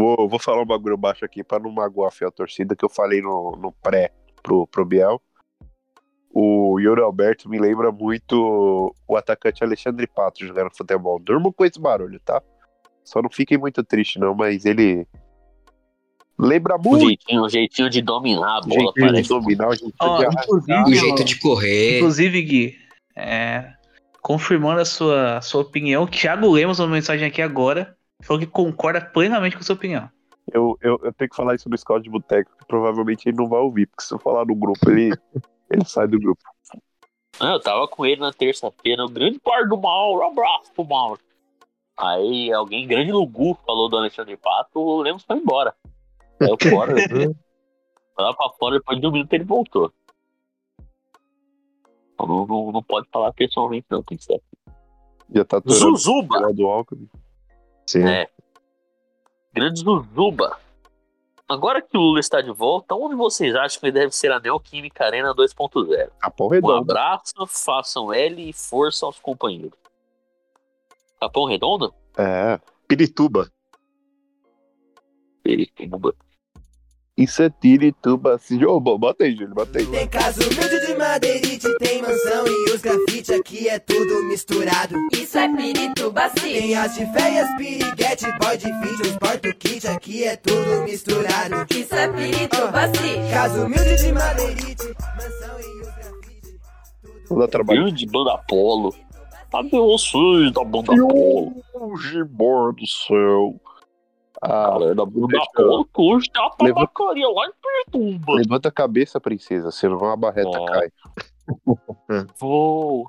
Vou, vou falar um bagulho baixo aqui pra não magoar a torcida que eu falei no, no pré pro, pro Biel. O Yuri Alberto me lembra muito o atacante Alexandre Pato jogando futebol. Durmo com esse barulho, tá? Só não fiquem muito tristes, não, mas ele lembra O muito jeitinho, o jeitinho de dominar a o bola, jeitinho de parece. dominar, o jeitinho Ó, de inclusive, O jeito de correr. inclusive, Gui, é, confirmando a sua, a sua opinião, Thiago Lemos mandou mensagem aqui agora. Falou que concorda plenamente com a sua opinião. Eu, eu, eu tenho que falar isso no Scout de Boteco, que provavelmente ele não vai ouvir, porque se eu falar no grupo, ele, ele sai do grupo. Ah, eu tava com ele na terça-feira, o grande par do Mauro, um abraço pro Mauro. Aí alguém grande no Gu falou do Alexandre Pato, o Lemos foi embora. Saiu fora, foi lá pra fora, depois de um minuto ele voltou. Então Não, não, não pode falar pessoalmente, não, tem que ser. Já tá Zuzuba! do Alckmin. Sim. É. Grande Zuzuba. Agora que o Lula está de volta, onde vocês acham que deve ser a Neoquímica Arena 2.0? Capão Um redondo. abraço, façam L e força aos companheiros. Capão Redondo? É. Pirituba. Perituba. Isso é Tirituba. Assim, ô, bo- bota aí, Júlio, bota aí. Tem casa humilde de madeirite, tem mansão e os grafite aqui é tudo misturado. Isso é Pirituba sim. Tem as de feias, piriguete, boy de vídeos, porta kit, aqui é tudo misturado. Isso é Pirituba sim. Casa humilde de madeirite, mansão e os grafite. Vou dar trabalho. Grande banda Polo. Cadê vocês da banda Polo? O Gibor do céu. Ah, Galera tem uma Levanta- tabacaria lá em Pirituba. levanta a cabeça, princesa, senão a barreta cai. Vou.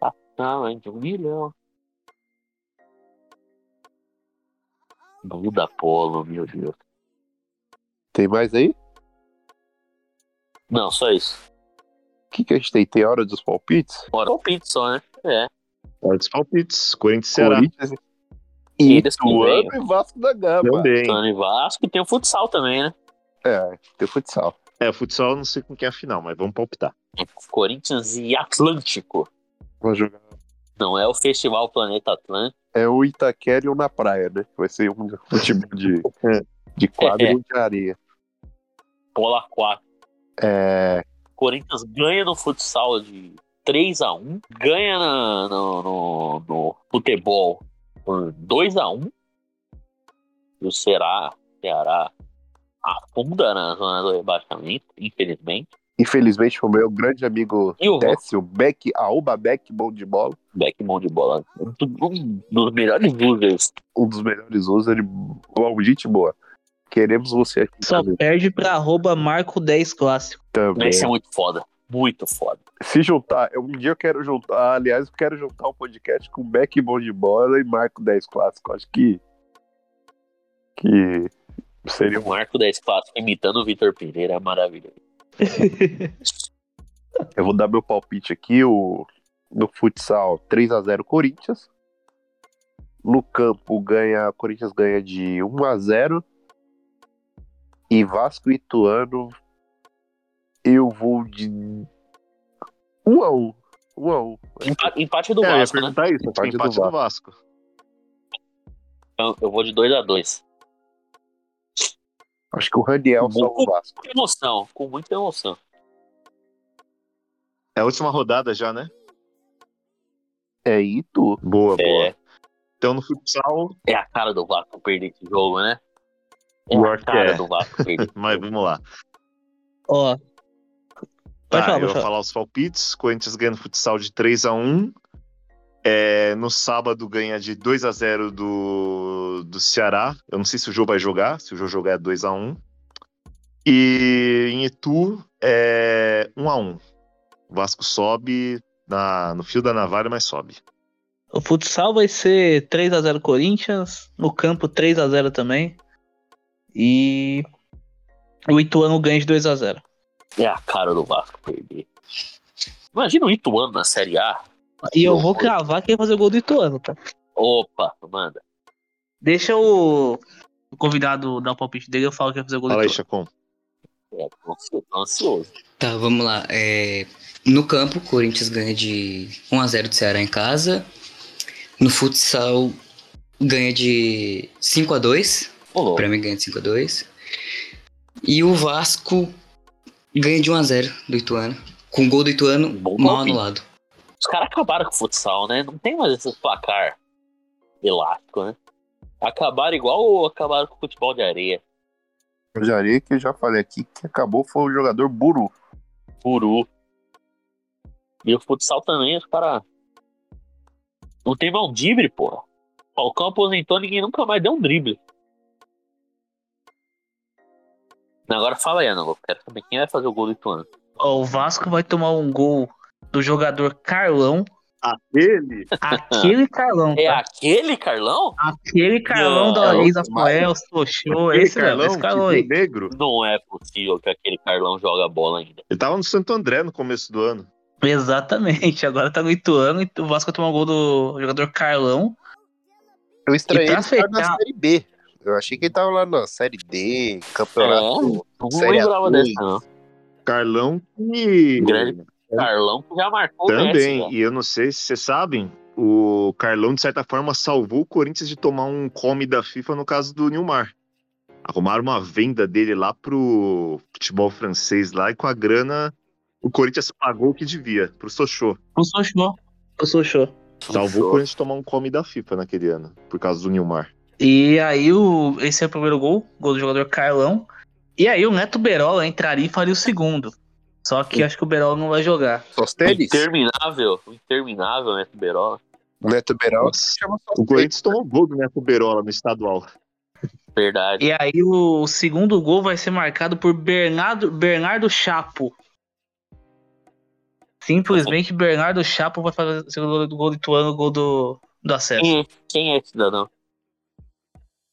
Passar de um milhão. Banda Polo, meu Deus. Tem mais aí? Não, só isso. O que, que a gente tem? Tem hora dos palpites? Bora o pizza só, né? É. Hora dos palpites. Corinthians e Ceará. Ituano e Vasco da Gama. Também. Tano e Vasco e tem o futsal também, né? É, tem futsal. É, futsal eu não sei com quem é a final, mas vamos palpitar. Corinthians e Atlântico. Vai jogar. Não é o Festival Planeta Atlântico. É o Itaquera e o na praia, né? Vai ser um futebol de, de quadro É. e de areia. Bola 4. É, Corinthians ganha no futsal de 3 a 1 ganha na- no, no, no futebol por 2 a 1 E o Ceará, Ceará afunda na zona do rebaixamento, infelizmente. infelizmente, o meu grande amigo E o Décio Beck, Aoba Beck, bom de bola. Beck mão de bola. Um dos melhores losers. Um dos melhores usos, ele gente boa. Queremos você aqui Só também. perde pra arroba Marco 10 Clássico. também. Esse é muito foda. Muito foda. Se juntar, um dia eu quero juntar, aliás, eu quero juntar um podcast com Beck Bom de Bola e Marco 10 Clássico. Acho que. Que seria um O Marco 10 Clássico imitando o Vitor Pereira é maravilhoso. Eu vou dar meu palpite aqui, o, no futsal 3 a 0 Corinthians. No campo ganha, Corinthians ganha de 1 a 0 e Vasco e Ituano eu vou de 1 a 1. 1 a 1. Empate, empate do é, eu ia Vasco, né? perguntar isso. Empate Empate, do do Vasco. Então, eu vou de 2 a 2 Acho que o Raniel salva o Vasco. Com emoção, com muita emoção. É a última rodada já, né? É Itu. Boa, boa. É, Então no futsal, é a cara do Vasco perder esse jogo, né? É Pior a cara é. do Vasco perder. mas vamos lá. Ó. Tá, falar, eu vou falar. falar os palpites. Corinthians ganha no futsal de 3 a 1 É, no sábado ganha de 2 a 0 do, do Ceará. Eu não sei se o jogo vai jogar. Se o jogo jogar é 2 a 1 E em Itu é 1 a 1 O Vasco sobe na, no fio da navalha, mas sobe. O futsal vai ser 3x0 Corinthians, no campo 3x0 também. E o Ituano ganha de 2x0. É a cara do Vasco perder. Imagina o Ituano na Série A. E eu vou cravar quem vai fazer o gol do Ituano, tá? Opa, manda. Deixa o, o convidado dar o palpite dele, eu falo quem vai fazer o gol Fala do aí, Ituano. Chacon. É, tô ansioso. Tá, vamos lá. É, no campo, o Corinthians ganha de 1x0 do Ceará em casa. No futsal, ganha de 5x2. Ô, louco. Pra mim, ganha de 5x2. E o Vasco ganha de 1x0 do Ituano. Com gol do Ituano Bom mal palpite. anulado. Os caras acabaram com o futsal, né? Não tem mais esse placar elástico, né? Acabaram igual ou acabaram com o futebol de areia. Já areia que eu já falei aqui que acabou foi o jogador Buru. Puru. E o futsal também, os caras. Não tem mais um drible, porra. Falcão aposentou, ninguém nunca mais deu um drible. Agora fala aí, Ana, quero saber quem vai fazer o gol do Ituano. Ó, o Vasco vai tomar um gol do jogador Carlão. Aquele? Aquele Carlão, É tá? aquele Carlão? Aquele Carlão Não, da é ex-Apoel, Sochô, esse mesmo, esse Carlão viu aí. negro. Não é possível que aquele Carlão joga bola ainda. Ele tava no Santo André no começo do ano. Exatamente, agora tá no Ituano e o Vasco vai tomar um gol do jogador Carlão. Eu estranhei ele estar na Série B. Eu achei que ele tava lá na Série D, campeonato. Não Série lembrava A2. dessa, não. Carlão e. Grande Carlão que já marcou o Também, né? e eu não sei se vocês sabem, o Carlão, de certa forma, salvou o Corinthians de tomar um come da FIFA no caso do Nilmar. Arrumaram uma venda dele lá pro futebol francês lá e com a grana o Corinthians pagou o que devia pro Sochô. O Sochô. O Sochô. Salvou o Corinthians de tomar um come da FIFA naquele ano, por causa do Nilmar. E aí o, esse é o primeiro gol, gol do jogador Carlão. E aí o Neto Berola entraria e faria o segundo. Só que acho que o Berola não vai jogar. O Sostenes? interminável, o interminável Neto Berola. Neto Beral Nossa, chama O. Corinthians tomou gol do Neto Berola no estadual. Verdade. E aí o segundo gol vai ser marcado por Bernardo, Bernardo Chapo. Simplesmente Bernardo Chapo vai fazer o segundo gol do gol do Ituano, o gol do, do acesso. Quem, quem é esse cidadão?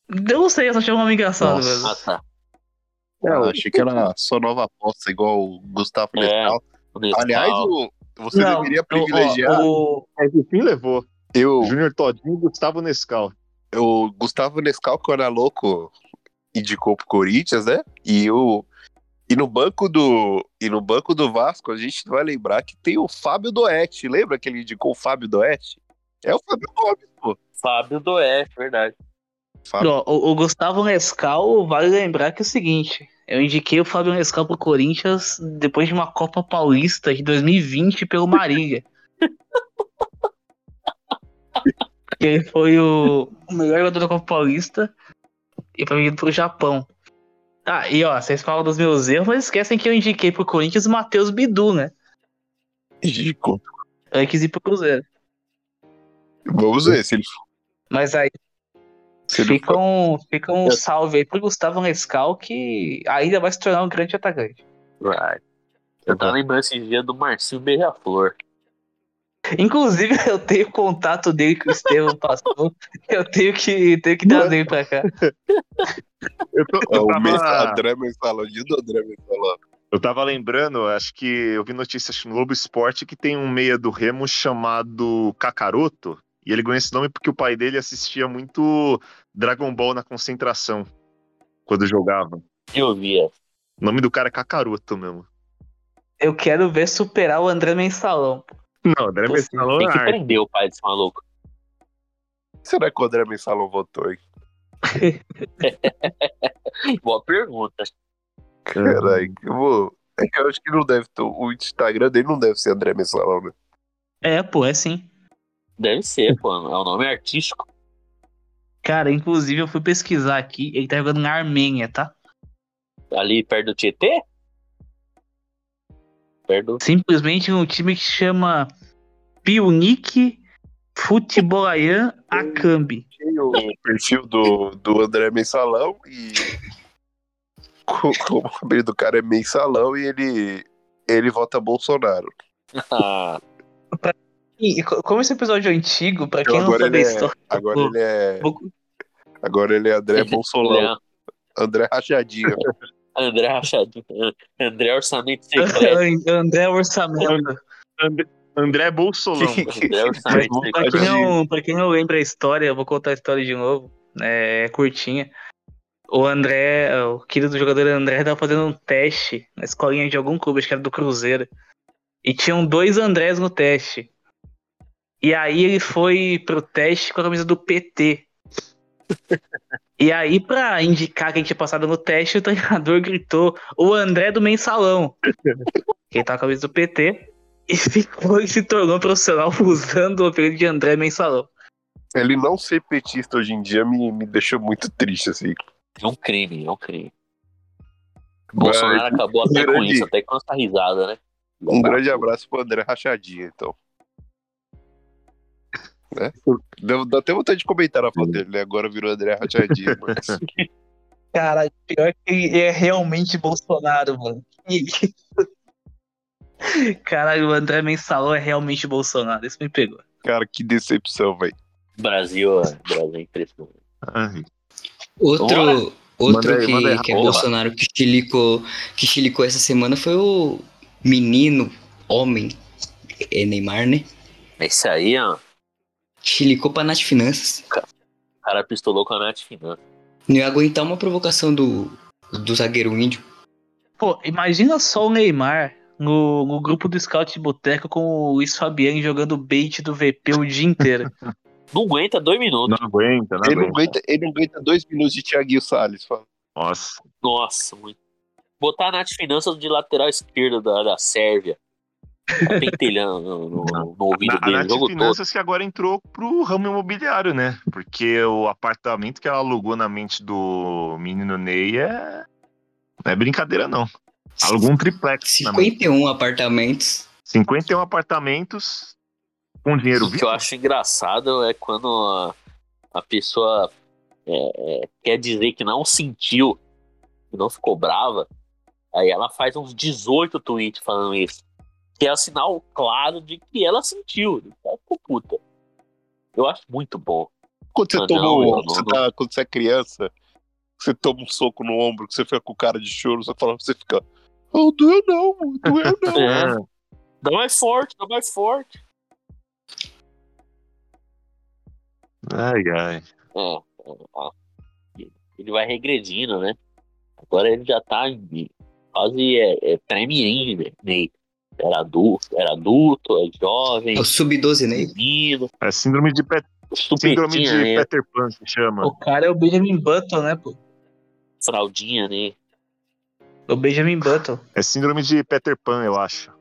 Eu não sei, eu só achei um nome engraçado Nossa. mesmo. Ah, tá. É, eu achei que era só nova aposta, igual o Gustavo É. O. Aliás, o- você Não, deveria o- privilegiar. o- Mas enfim levou. Eu, Júnior Todinho e Gustavo Nescau. o Gustavo Nescau, que era louco, indicou pro Corinthians, né? E o. E no banco do. E no banco do Vasco, a gente vai lembrar que tem o Fábio Doete. Lembra que ele indicou o Fábio Doete? É o Fábio Gomes, pô. Fábio Doé, verdade. Fábio. O, o Gustavo Nescau, vale lembrar que é o seguinte: eu indiquei o Fábio Nescau pro Corinthians depois de uma Copa Paulista de 2020 pelo Marília. Ele foi o, o melhor jogador da Copa Paulista e foi vendido pro Japão. Ah, e ó, vocês falam dos meus erros, mas esquecem que eu indiquei pro Corinthians o Matheus Bidu, né? Indicou. Eu quis ir pro Cruzeiro. Vamos ver se ele. Mas aí fica um, fica um salve aí pro Gustavo Nescau, que ainda vai se tornar um grande atacante. Right. Eu tava lembrando esse dia do Marcinho Beija-Flor. Inclusive, eu tenho contato dele que o Estevam passou. Eu tenho que, tenho que trazer ele pra cá. Eu, tô, É eu tava- Mensalão. Eu tava lembrando, acho que eu vi notícias no Globo Esporte que tem um meia do Remo chamado Kakaroto. E ele ganhou esse nome porque o pai dele assistia muito Dragon Ball na concentração. Quando jogava. Eu via. O nome do cara é Kakaroto mesmo. Eu quero ver superar o André Mensalão. Não, André Mensalão Tem é que arte. prender o pai desse maluco. Será que o André Mensalão votou, hein? Boa pergunta. Caralho, eu vou. É que eu acho que não deve ter. O Instagram dele não deve ser André Mensalão, né? É, pô, é sim. Deve ser, pô. É o nome artístico. Cara, inclusive eu fui pesquisar aqui, ele tá jogando na Armênia, tá? Ali perto do Tietê? Perto do... Simplesmente um time que chama Piunik Futebolayan Akambi. O perfil do, do André Mensalão e. co- como o apelido do cara é mensalão e ele, ele vota Bolsonaro. Ah, E co- como esse episódio é antigo, pra quem Então, não sabe a é, história. agora ele é, agora ele é André Ele- Bolsonaro. André Rachadinho. André Rachadinho. André Orçamento Secreto. André Orçamento. André, André Bolsolão. André Orçamento Pra quem, Secreto. não, pra quem não lembra a história, eu vou contar a história de novo. É curtinha. O André, o querido jogador André, tava fazendo um teste na escolinha de algum clube, acho que era do Cruzeiro. E tinham dois Andrés no teste. E aí ele foi pro teste com a camisa do PT. E aí, pra indicar que a gente tinha passado no teste, o treinador gritou o André do mensalão. Que tá com a camisa do PT. E ficou e se tornou profissional usando o apelido de André Mensalão. Ele não ser petista hoje em dia me, me deixou muito triste, assim. É um crime, é um crime. Bolsonaro acabou até com grande- isso, até com essa risada, né? Um grande abraço pro André Rachadinho, então. Né? Deu, dá até vontade de comentar na foto dele, né? Agora virou André Rachadinho. mas- Cara, pior que ele é realmente Bolsonaro, mano. Caralho, o André Mensalão é realmente Bolsonaro. Isso me pegou. Cara, que decepção, velho. Brasil, é- Brasil é impressionante. Outro, Bora. outro aí, que, que é. Bolsonaro que chilicou, que chilicou essa semana foi o menino, homem, é Neymar, né? Esse aí, ó, Chilicou pra Nath Finanças. o cara pistolou com a Nath Finanças. Não ia aguentar uma provocação do, do zagueiro índio. Pô, imagina só o Neymar no, no grupo do Scout de Boteco com o Luiz Fabiano jogando bait do VP o dia inteiro. Não aguenta dois minutos. Não aguenta, não Ele não, aguenta. aguenta, ele não aguenta dois minutos de Thiaguinho Salles. Fala. Nossa. Nossa, muito. Botar a Nath Finanças de lateral esquerdo da, da Sérvia. Tá Pentelhando no, no, no ouvido A, a dele o Nath jogo todo. Finanças que agora entrou pro ramo imobiliário, né? Porque o apartamento que ela alugou na mente do menino Ney é. Não é brincadeira, não. Alugou um triplex. na mente. 51 apartamentos. 51 apartamentos com dinheiro O que vivo. eu acho engraçado é quando a, a pessoa é, é, quer dizer que não sentiu, que não ficou brava, aí ela faz uns 18 tweets falando isso. Que é sinal claro de que ela sentiu. Ela ficou puta. Eu acho muito bom. Quando você, Ah, toma, não, um- não- você tá- quando você é criança, você toma um soco no ombro, que você fica com cara de choro, você fala, você fica. Oh, doeu não, doeu não. É. Dá mais forte, dá mais forte. Ai, ai. É, é, ó. ele vai regredindo, né? Agora ele já tá em quase é, é pré-mirim, né? Era adulto, era adulto, é jovem, É o Sub-12, né? menino, É síndrome de, Pet- síndrome de né? Peter Pan que chama. O cara é o Benjamin Button, né, pô? Fraldinha, né? O Benjamin Button. É síndrome de Peter Pan, eu acho.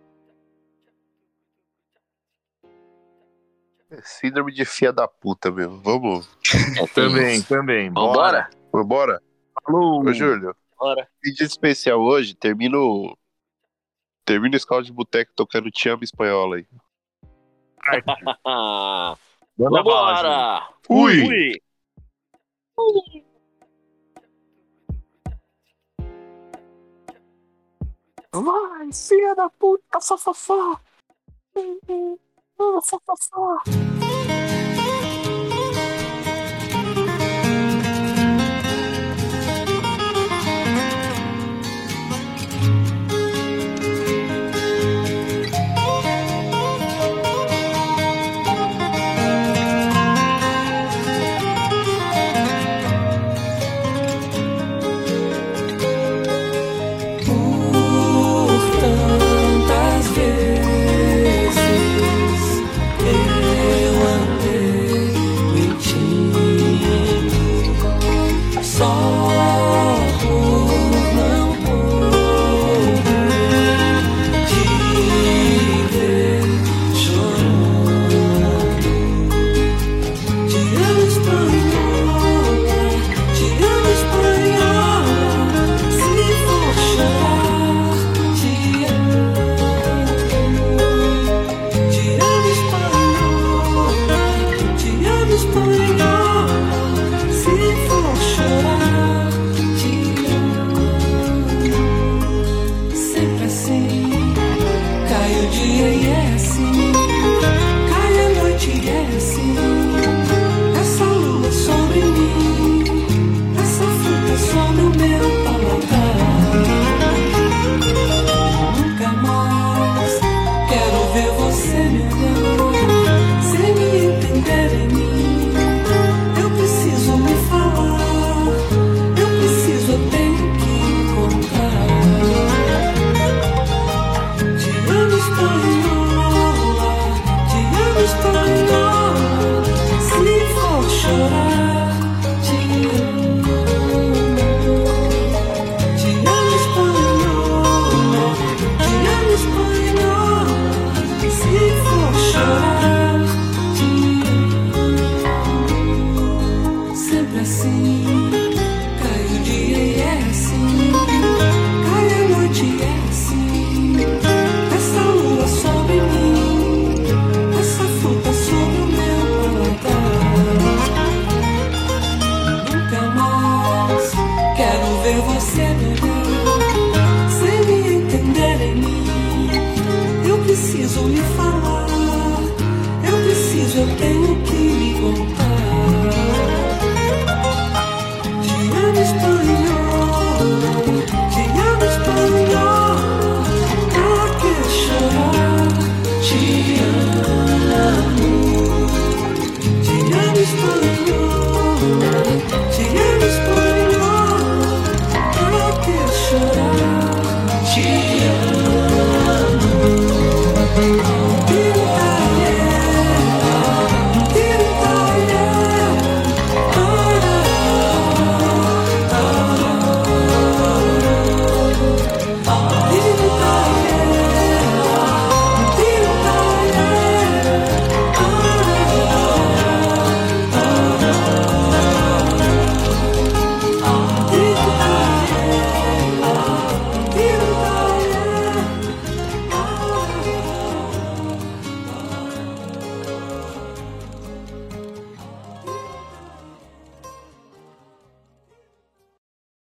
É Síndrome de fia da puta, meu. Vamos. É, Também, também. Vambora? Vambora? Falou. Ô, Júlio, Bora. vídeo especial hoje, termina o. Termina o Scout de Boteco tocando Te Amo Espanhola aí. Manda bala, Júlio. Vambora! Fui. Vai, filha da puta, fafafá. Ah, fafafá.